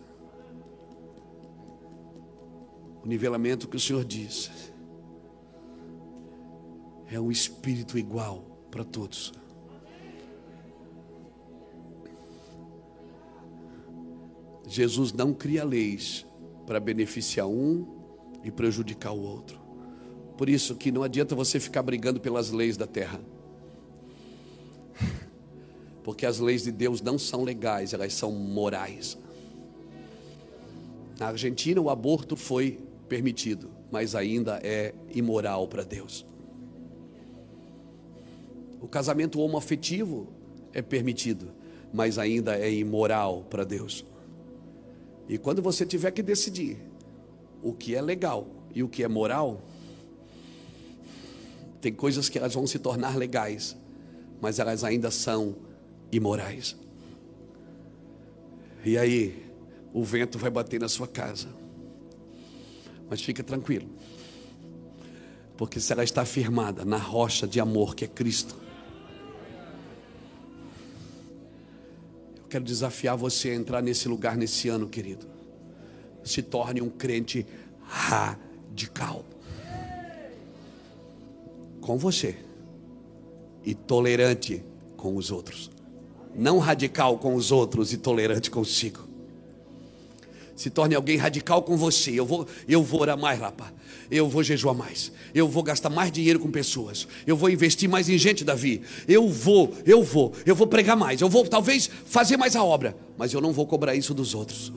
S1: O nivelamento que o Senhor diz é um espírito igual para todos. Jesus não cria leis para beneficiar um e prejudicar o outro. Por isso que não adianta você ficar brigando pelas leis da terra porque as leis de Deus não são legais, elas são morais. Na Argentina, o aborto foi permitido, mas ainda é imoral para Deus. O casamento homoafetivo é permitido, mas ainda é imoral para Deus. E quando você tiver que decidir o que é legal e o que é moral, tem coisas que elas vão se tornar legais, mas elas ainda são imorais. E aí, o vento vai bater na sua casa. Mas fica tranquilo. Porque se ela está firmada na rocha de amor que é Cristo. Eu quero desafiar você a entrar nesse lugar nesse ano, querido. Se torne um crente radical. Com você. E tolerante com os outros não radical com os outros e tolerante consigo. Se torne alguém radical com você. Eu vou, eu vou orar mais, rapaz. Eu vou jejuar mais. Eu vou gastar mais dinheiro com pessoas. Eu vou investir mais em gente, Davi. Eu vou, eu vou, eu vou pregar mais. Eu vou talvez fazer mais a obra, mas eu não vou cobrar isso dos outros.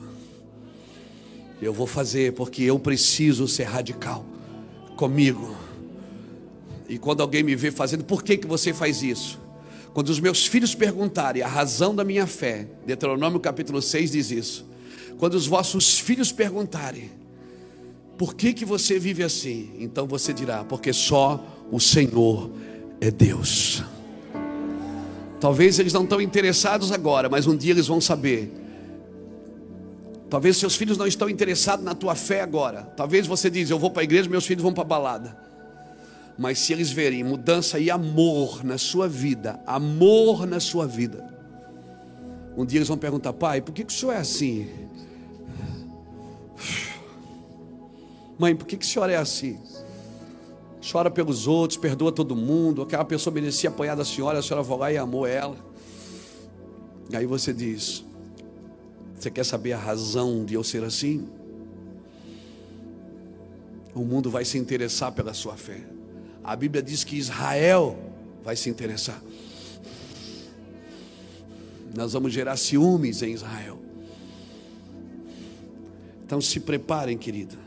S1: Eu vou fazer porque eu preciso ser radical comigo. E quando alguém me vê fazendo, por que que você faz isso? Quando os meus filhos perguntarem a razão da minha fé, Deuteronômio capítulo 6 diz isso. Quando os vossos filhos perguntarem, por que que você vive assim? Então você dirá, porque só o Senhor é Deus. Talvez eles não estão interessados agora, mas um dia eles vão saber. Talvez seus filhos não estão interessados na tua fé agora. Talvez você diz, eu vou para a igreja, meus filhos vão para a balada. Mas se eles verem mudança e amor na sua vida, amor na sua vida, um dia eles vão perguntar, pai, por que, que o senhor é assim? Mãe, por que, que senhor é assim? Chora pelos outros, perdoa todo mundo. Aquela pessoa merecia apanhar da senhora, a senhora vai lá e amou ela. Aí você diz: Você quer saber a razão de eu ser assim? O mundo vai se interessar pela sua fé. A Bíblia diz que Israel vai se interessar. Nós vamos gerar ciúmes em Israel. Então se preparem, querida.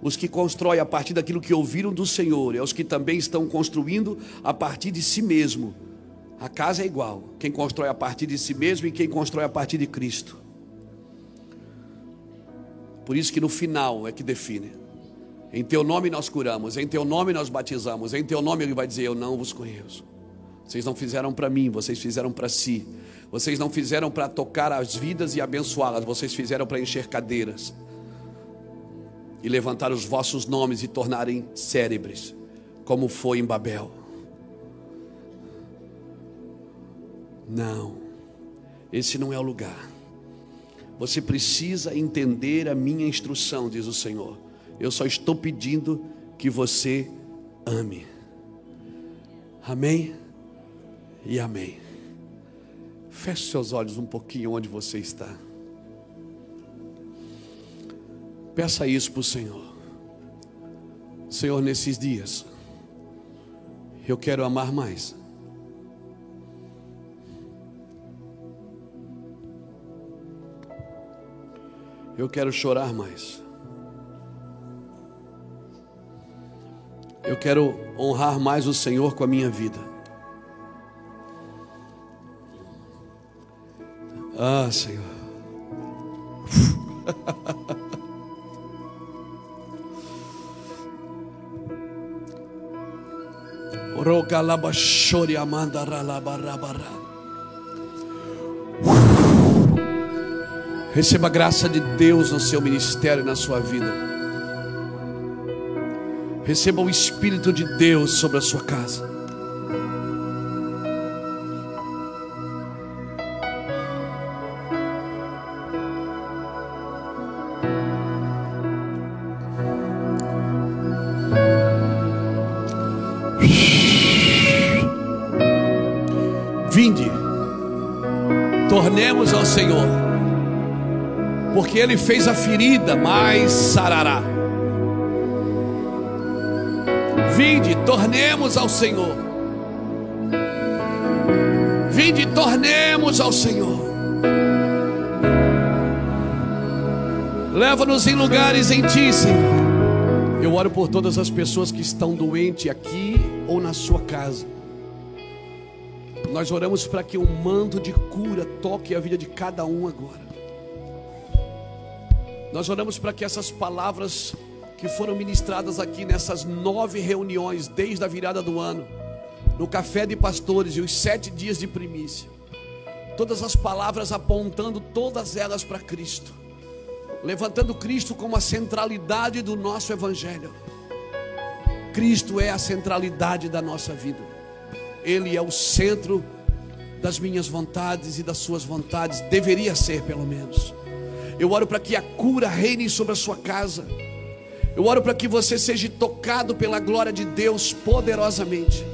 S1: Os que constroem a partir daquilo que ouviram do Senhor, é os que também estão construindo a partir de si mesmo. A casa é igual. Quem constrói a partir de si mesmo e quem constrói a partir de Cristo. Por isso que no final é que define. Em teu nome nós curamos, em teu nome nós batizamos, em teu nome ele vai dizer: Eu não vos conheço. Vocês não fizeram para mim, vocês fizeram para si. Vocês não fizeram para tocar as vidas e abençoá-las, vocês fizeram para encher cadeiras e levantar os vossos nomes e tornarem cérebres, como foi em Babel. Não, esse não é o lugar. Você precisa entender a minha instrução, diz o Senhor. Eu só estou pedindo que você ame. Amém e amém. Feche seus olhos um pouquinho onde você está. Peça isso para o Senhor. Senhor, nesses dias, eu quero amar mais. Eu quero chorar mais. Eu quero honrar mais o Senhor com a minha vida. Ah, Senhor. [LAUGHS] Rogalabashori amanda ralabarabara. Receba a graça de Deus no seu ministério e na sua vida. Receba o Espírito de Deus sobre a sua casa. Vinde, tornemos ao Senhor, porque Ele fez a ferida, mas sarará. Vinde, tornemos ao Senhor. Vinde, tornemos ao Senhor. Leva-nos em lugares em Ti, Senhor. Eu oro por todas as pessoas que estão doentes aqui ou na sua casa. Nós oramos para que um manto de cura toque a vida de cada um agora. Nós oramos para que essas palavras que foram ministradas aqui nessas nove reuniões, desde a virada do ano, no café de pastores e os sete dias de primícia, todas as palavras apontando todas elas para Cristo, levantando Cristo como a centralidade do nosso Evangelho. Cristo é a centralidade da nossa vida. Ele é o centro das minhas vontades e das suas vontades, deveria ser pelo menos. Eu oro para que a cura reine sobre a sua casa. Eu oro para que você seja tocado pela glória de Deus poderosamente.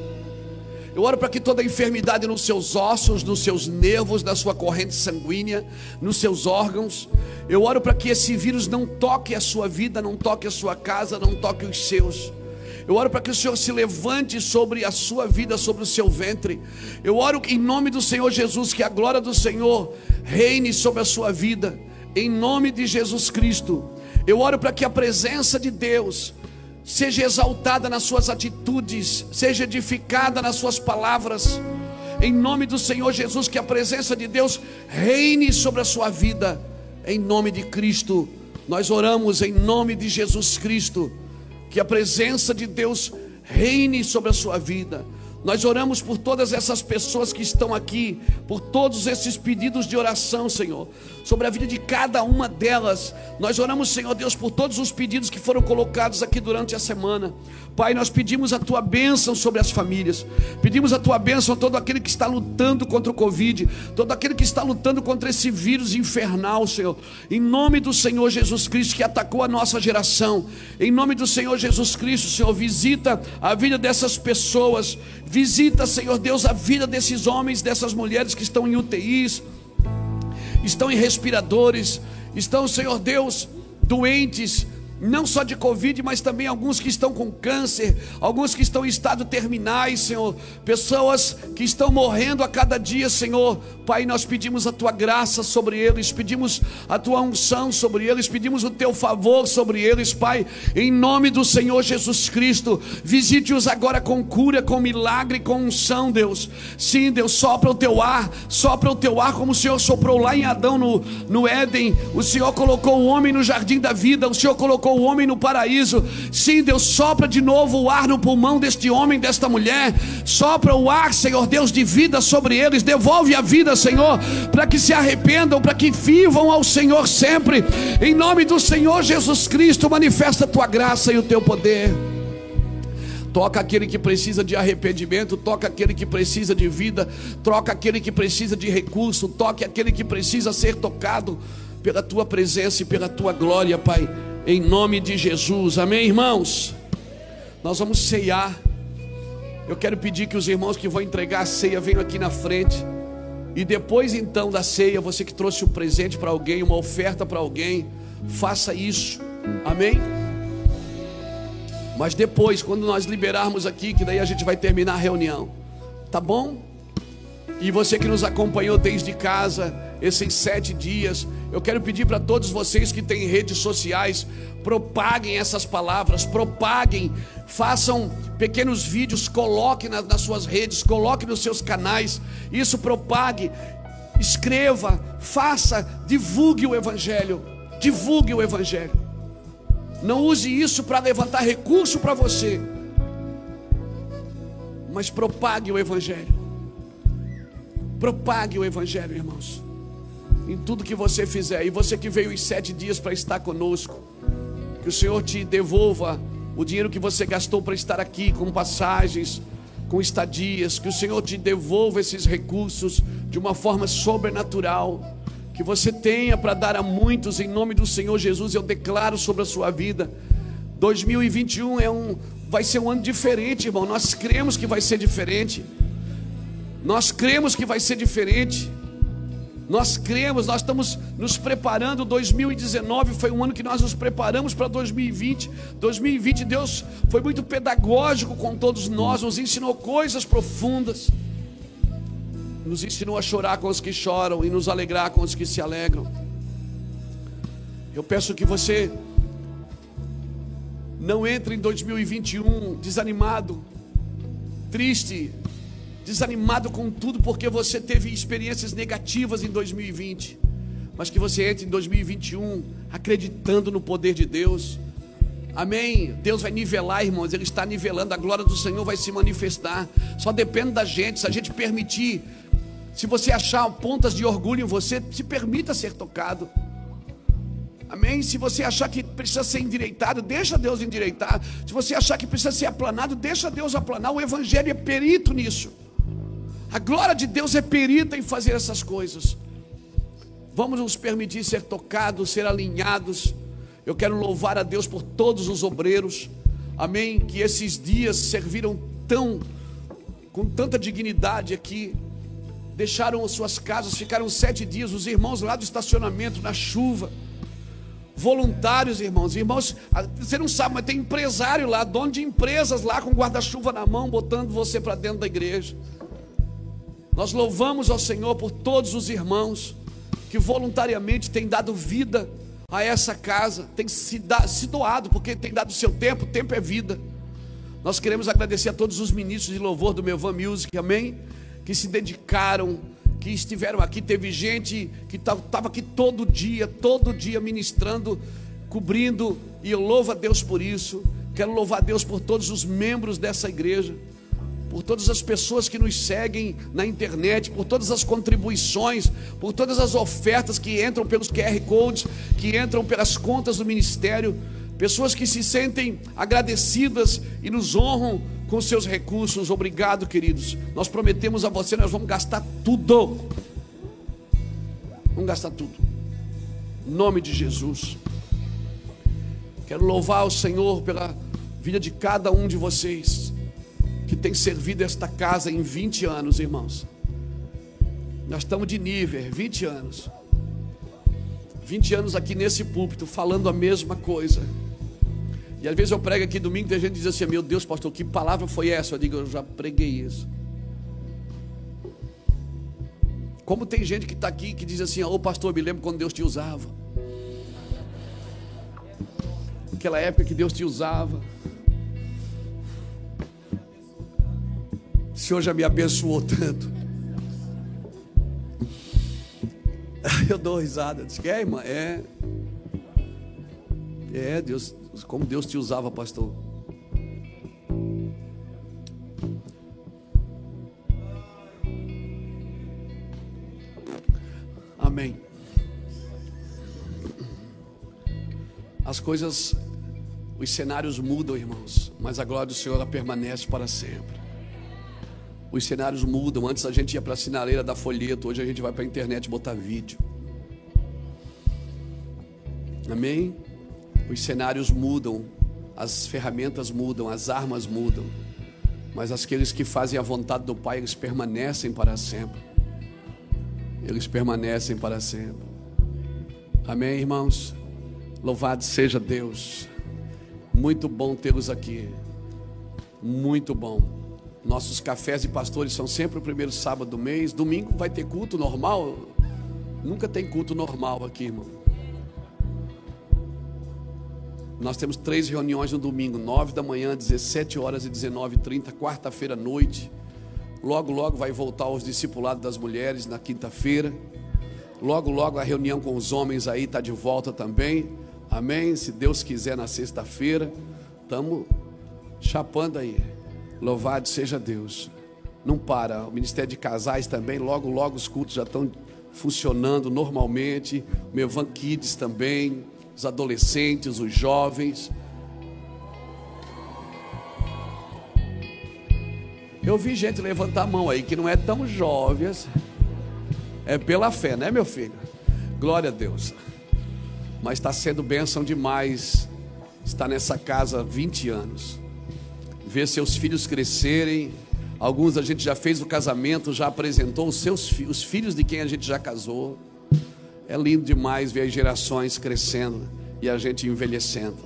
S1: Eu oro para que toda enfermidade nos seus ossos, nos seus nervos, na sua corrente sanguínea, nos seus órgãos, eu oro para que esse vírus não toque a sua vida, não toque a sua casa, não toque os seus. Eu oro para que o Senhor se levante sobre a sua vida, sobre o seu ventre. Eu oro em nome do Senhor Jesus, que a glória do Senhor reine sobre a sua vida. Em nome de Jesus Cristo. Eu oro para que a presença de Deus seja exaltada nas suas atitudes, seja edificada nas suas palavras. Em nome do Senhor Jesus, que a presença de Deus reine sobre a sua vida. Em nome de Cristo, nós oramos em nome de Jesus Cristo que a presença de Deus reine sobre a sua vida. Nós oramos por todas essas pessoas que estão aqui, por todos esses pedidos de oração, Senhor, sobre a vida de cada uma delas. Nós oramos, Senhor Deus, por todos os pedidos que foram colocados aqui durante a semana. Pai, nós pedimos a tua bênção sobre as famílias, pedimos a tua bênção a todo aquele que está lutando contra o Covid, todo aquele que está lutando contra esse vírus infernal, Senhor, em nome do Senhor Jesus Cristo que atacou a nossa geração, em nome do Senhor Jesus Cristo, Senhor, visita a vida dessas pessoas, visita, Senhor Deus, a vida desses homens, dessas mulheres que estão em UTIs, estão em respiradores, estão, Senhor Deus, doentes não só de Covid, mas também alguns que estão com câncer, alguns que estão em estado terminais, Senhor, pessoas que estão morrendo a cada dia, Senhor. Pai, nós pedimos a tua graça sobre eles, pedimos a tua unção sobre eles, pedimos o teu favor sobre eles, Pai, em nome do Senhor Jesus Cristo. Visite-os agora com cura, com milagre, com unção, Deus. Sim, Deus, sopra o teu ar, sopra o teu ar, como o Senhor soprou lá em Adão no, no Éden. O Senhor colocou o homem no jardim da vida, o Senhor colocou colocou o homem no paraíso. Sim, Deus sopra de novo o ar no pulmão deste homem, desta mulher. Sopra o ar, Senhor Deus, de vida sobre eles. Devolve a vida, Senhor, para que se arrependam, para que vivam ao Senhor sempre. Em nome do Senhor Jesus Cristo, manifesta a tua graça e o teu poder. Toca aquele que precisa de arrependimento, toca aquele que precisa de vida, troca aquele que precisa de recurso, toque aquele que precisa ser tocado pela tua presença e pela tua glória, Pai, em nome de Jesus. Amém, irmãos. Nós vamos ceiar. Eu quero pedir que os irmãos que vão entregar a ceia venham aqui na frente. E depois então da ceia, você que trouxe um presente para alguém, uma oferta para alguém, faça isso. Amém? Mas depois, quando nós liberarmos aqui, que daí a gente vai terminar a reunião, tá bom? E você que nos acompanhou desde casa, esses sete dias, eu quero pedir para todos vocês que têm redes sociais, propaguem essas palavras, propaguem, façam pequenos vídeos, coloquem nas, nas suas redes, coloquem nos seus canais, isso propague, escreva, faça, divulgue o Evangelho, divulgue o Evangelho. Não use isso para levantar recurso para você, mas propague o Evangelho. Propague o Evangelho, irmãos, em tudo que você fizer. E você que veio em sete dias para estar conosco, que o Senhor te devolva o dinheiro que você gastou para estar aqui, com passagens, com estadias, que o Senhor te devolva esses recursos de uma forma sobrenatural que você tenha para dar a muitos em nome do Senhor Jesus. Eu declaro sobre a sua vida. 2021 é um vai ser um ano diferente, irmão. Nós cremos que vai ser diferente. Nós cremos que vai ser diferente. Nós cremos, nós estamos nos preparando. 2019 foi um ano que nós nos preparamos para 2020. 2020 Deus foi muito pedagógico com todos nós, nos ensinou coisas profundas nos ensinou a chorar com os que choram e nos alegrar com os que se alegram. Eu peço que você não entre em 2021 desanimado, triste, desanimado com tudo porque você teve experiências negativas em 2020, mas que você entre em 2021 acreditando no poder de Deus. Amém. Deus vai nivelar, irmãos. Ele está nivelando. A glória do Senhor vai se manifestar. Só depende da gente. Se a gente permitir se você achar pontas de orgulho em você, se permita ser tocado. Amém? Se você achar que precisa ser endireitado, deixa Deus endireitar. Se você achar que precisa ser aplanado, deixa Deus aplanar. O Evangelho é perito nisso. A glória de Deus é perita em fazer essas coisas. Vamos nos permitir ser tocados, ser alinhados. Eu quero louvar a Deus por todos os obreiros. Amém? Que esses dias serviram tão, com tanta dignidade aqui deixaram as suas casas, ficaram sete dias, os irmãos lá do estacionamento, na chuva. Voluntários, irmãos, irmãos, ah, você não sabe, mas tem empresário lá, dono de empresas lá com guarda-chuva na mão, botando você para dentro da igreja. Nós louvamos ao Senhor por todos os irmãos que voluntariamente têm dado vida a essa casa, têm se, se doado, porque tem dado seu tempo, tempo é vida. Nós queremos agradecer a todos os ministros de louvor do Van Music, amém? que se dedicaram, que estiveram aqui. Teve gente que estava aqui todo dia, todo dia ministrando, cobrindo, e eu louvo a Deus por isso. Quero louvar a Deus por todos os membros dessa igreja, por todas as pessoas que nos seguem na internet, por todas as contribuições, por todas as ofertas que entram pelos QR Codes, que entram pelas contas do ministério, pessoas que se sentem agradecidas e nos honram com seus recursos. Obrigado, queridos. Nós prometemos a você, nós vamos gastar tudo. Vamos gastar tudo. Em nome de Jesus. Quero louvar o Senhor pela vida de cada um de vocês que tem servido esta casa em 20 anos, irmãos. Nós estamos de nível, 20 anos. 20 anos aqui nesse púlpito falando a mesma coisa. E às vezes eu prego aqui domingo tem gente que diz assim: Meu Deus, pastor, que palavra foi essa? Eu digo: Eu já preguei isso. Como tem gente que está aqui que diz assim: Ô oh, pastor, me lembro quando Deus te usava. Aquela época que Deus te usava. O Senhor já me abençoou tanto. [LAUGHS] Eu dou risada. Diz que é, irmã? É. É, Deus, como Deus te usava, pastor. Amém. As coisas, os cenários mudam, irmãos, mas a glória do Senhor ela permanece para sempre. Os cenários mudam. Antes a gente ia para a sinaleira da folheto, hoje a gente vai para a internet botar vídeo. Amém? Os cenários mudam, as ferramentas mudam, as armas mudam. Mas aqueles que fazem a vontade do Pai, eles permanecem para sempre. Eles permanecem para sempre. Amém, irmãos? Louvado seja Deus. Muito bom tê-los aqui. Muito bom. Nossos cafés de pastores são sempre o primeiro sábado do mês. Domingo vai ter culto normal? Nunca tem culto normal aqui, irmão. Nós temos três reuniões no domingo, 9 da manhã, 17 horas e 19h30, quarta-feira à noite. Logo, logo vai voltar os discipulados das mulheres na quinta-feira. Logo, logo a reunião com os homens aí está de volta também. Amém? Se Deus quiser, na sexta-feira, estamos chapando aí. Louvado seja Deus. Não para. O Ministério de Casais também, logo, logo os cultos já estão funcionando normalmente. O meu Kids também os adolescentes, os jovens. Eu vi gente levantar a mão aí que não é tão jovem assim. É pela fé, né, meu filho? Glória a Deus. Mas está sendo bênção demais estar nessa casa há 20 anos. Ver seus filhos crescerem. Alguns a gente já fez o casamento, já apresentou os seus os filhos de quem a gente já casou. É lindo demais ver as gerações crescendo e a gente envelhecendo,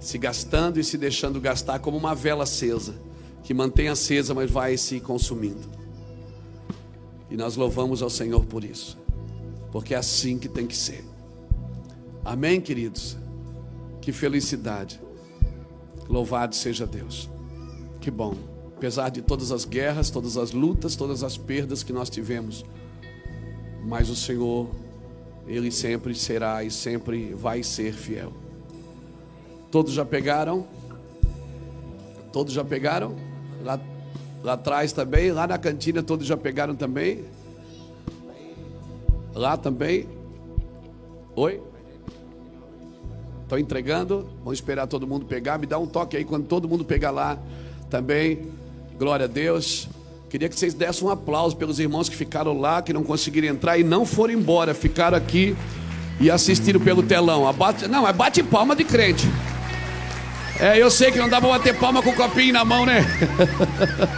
S1: se gastando e se deixando gastar como uma vela acesa, que mantém acesa, mas vai se consumindo. E nós louvamos ao Senhor por isso, porque é assim que tem que ser. Amém, queridos? Que felicidade. Louvado seja Deus. Que bom. Apesar de todas as guerras, todas as lutas, todas as perdas que nós tivemos, mas o Senhor ele sempre será e sempre vai ser fiel. Todos já pegaram? Todos já pegaram? Lá, lá atrás também? Lá na cantina todos já pegaram também? Lá também? Oi? Estou entregando. Vamos esperar todo mundo pegar. Me dá um toque aí quando todo mundo pegar lá também. Glória a Deus. Queria que vocês dessem um aplauso pelos irmãos que ficaram lá, que não conseguiram entrar e não foram embora, ficaram aqui e assistiram pelo telão. Abate, não, é bate palma de crente. É, eu sei que não dá para bater palma com o copinho na mão, né?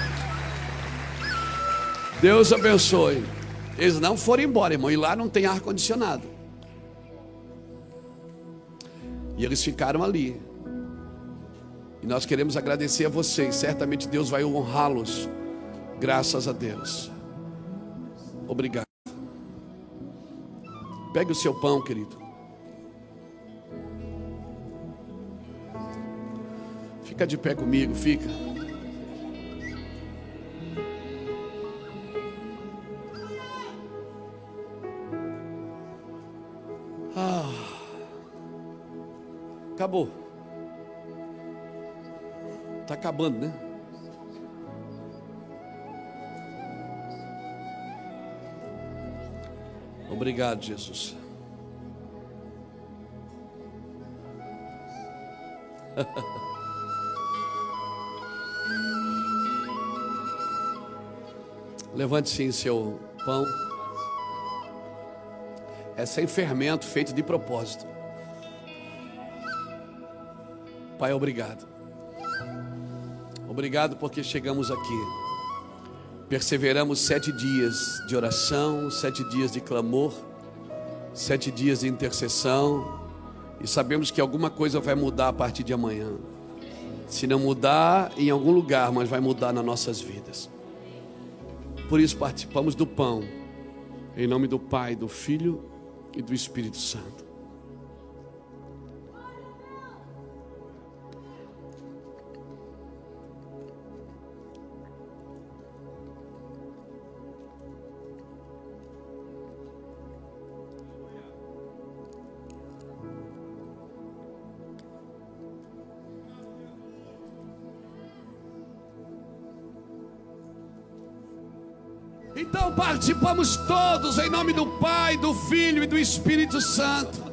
S1: [LAUGHS] Deus abençoe. Eles não foram embora, irmão, e lá não tem ar condicionado. E eles ficaram ali. Nós queremos agradecer a vocês. Certamente Deus vai honrá-los Graças a Deus. Obrigado. Pegue o seu pão, querido. Fica de pé comigo, fica. Ah, acabou. Está acabando, né? Obrigado, Jesus. [LAUGHS] Levante sim seu pão. É sem fermento, feito de propósito. Pai, obrigado. Obrigado porque chegamos aqui. Perseveramos sete dias de oração, sete dias de clamor, sete dias de intercessão, e sabemos que alguma coisa vai mudar a partir de amanhã. Se não mudar em algum lugar, mas vai mudar nas nossas vidas. Por isso participamos do pão, em nome do Pai, do Filho e do Espírito Santo. Participamos todos em nome do Pai, do Filho e do Espírito Santo.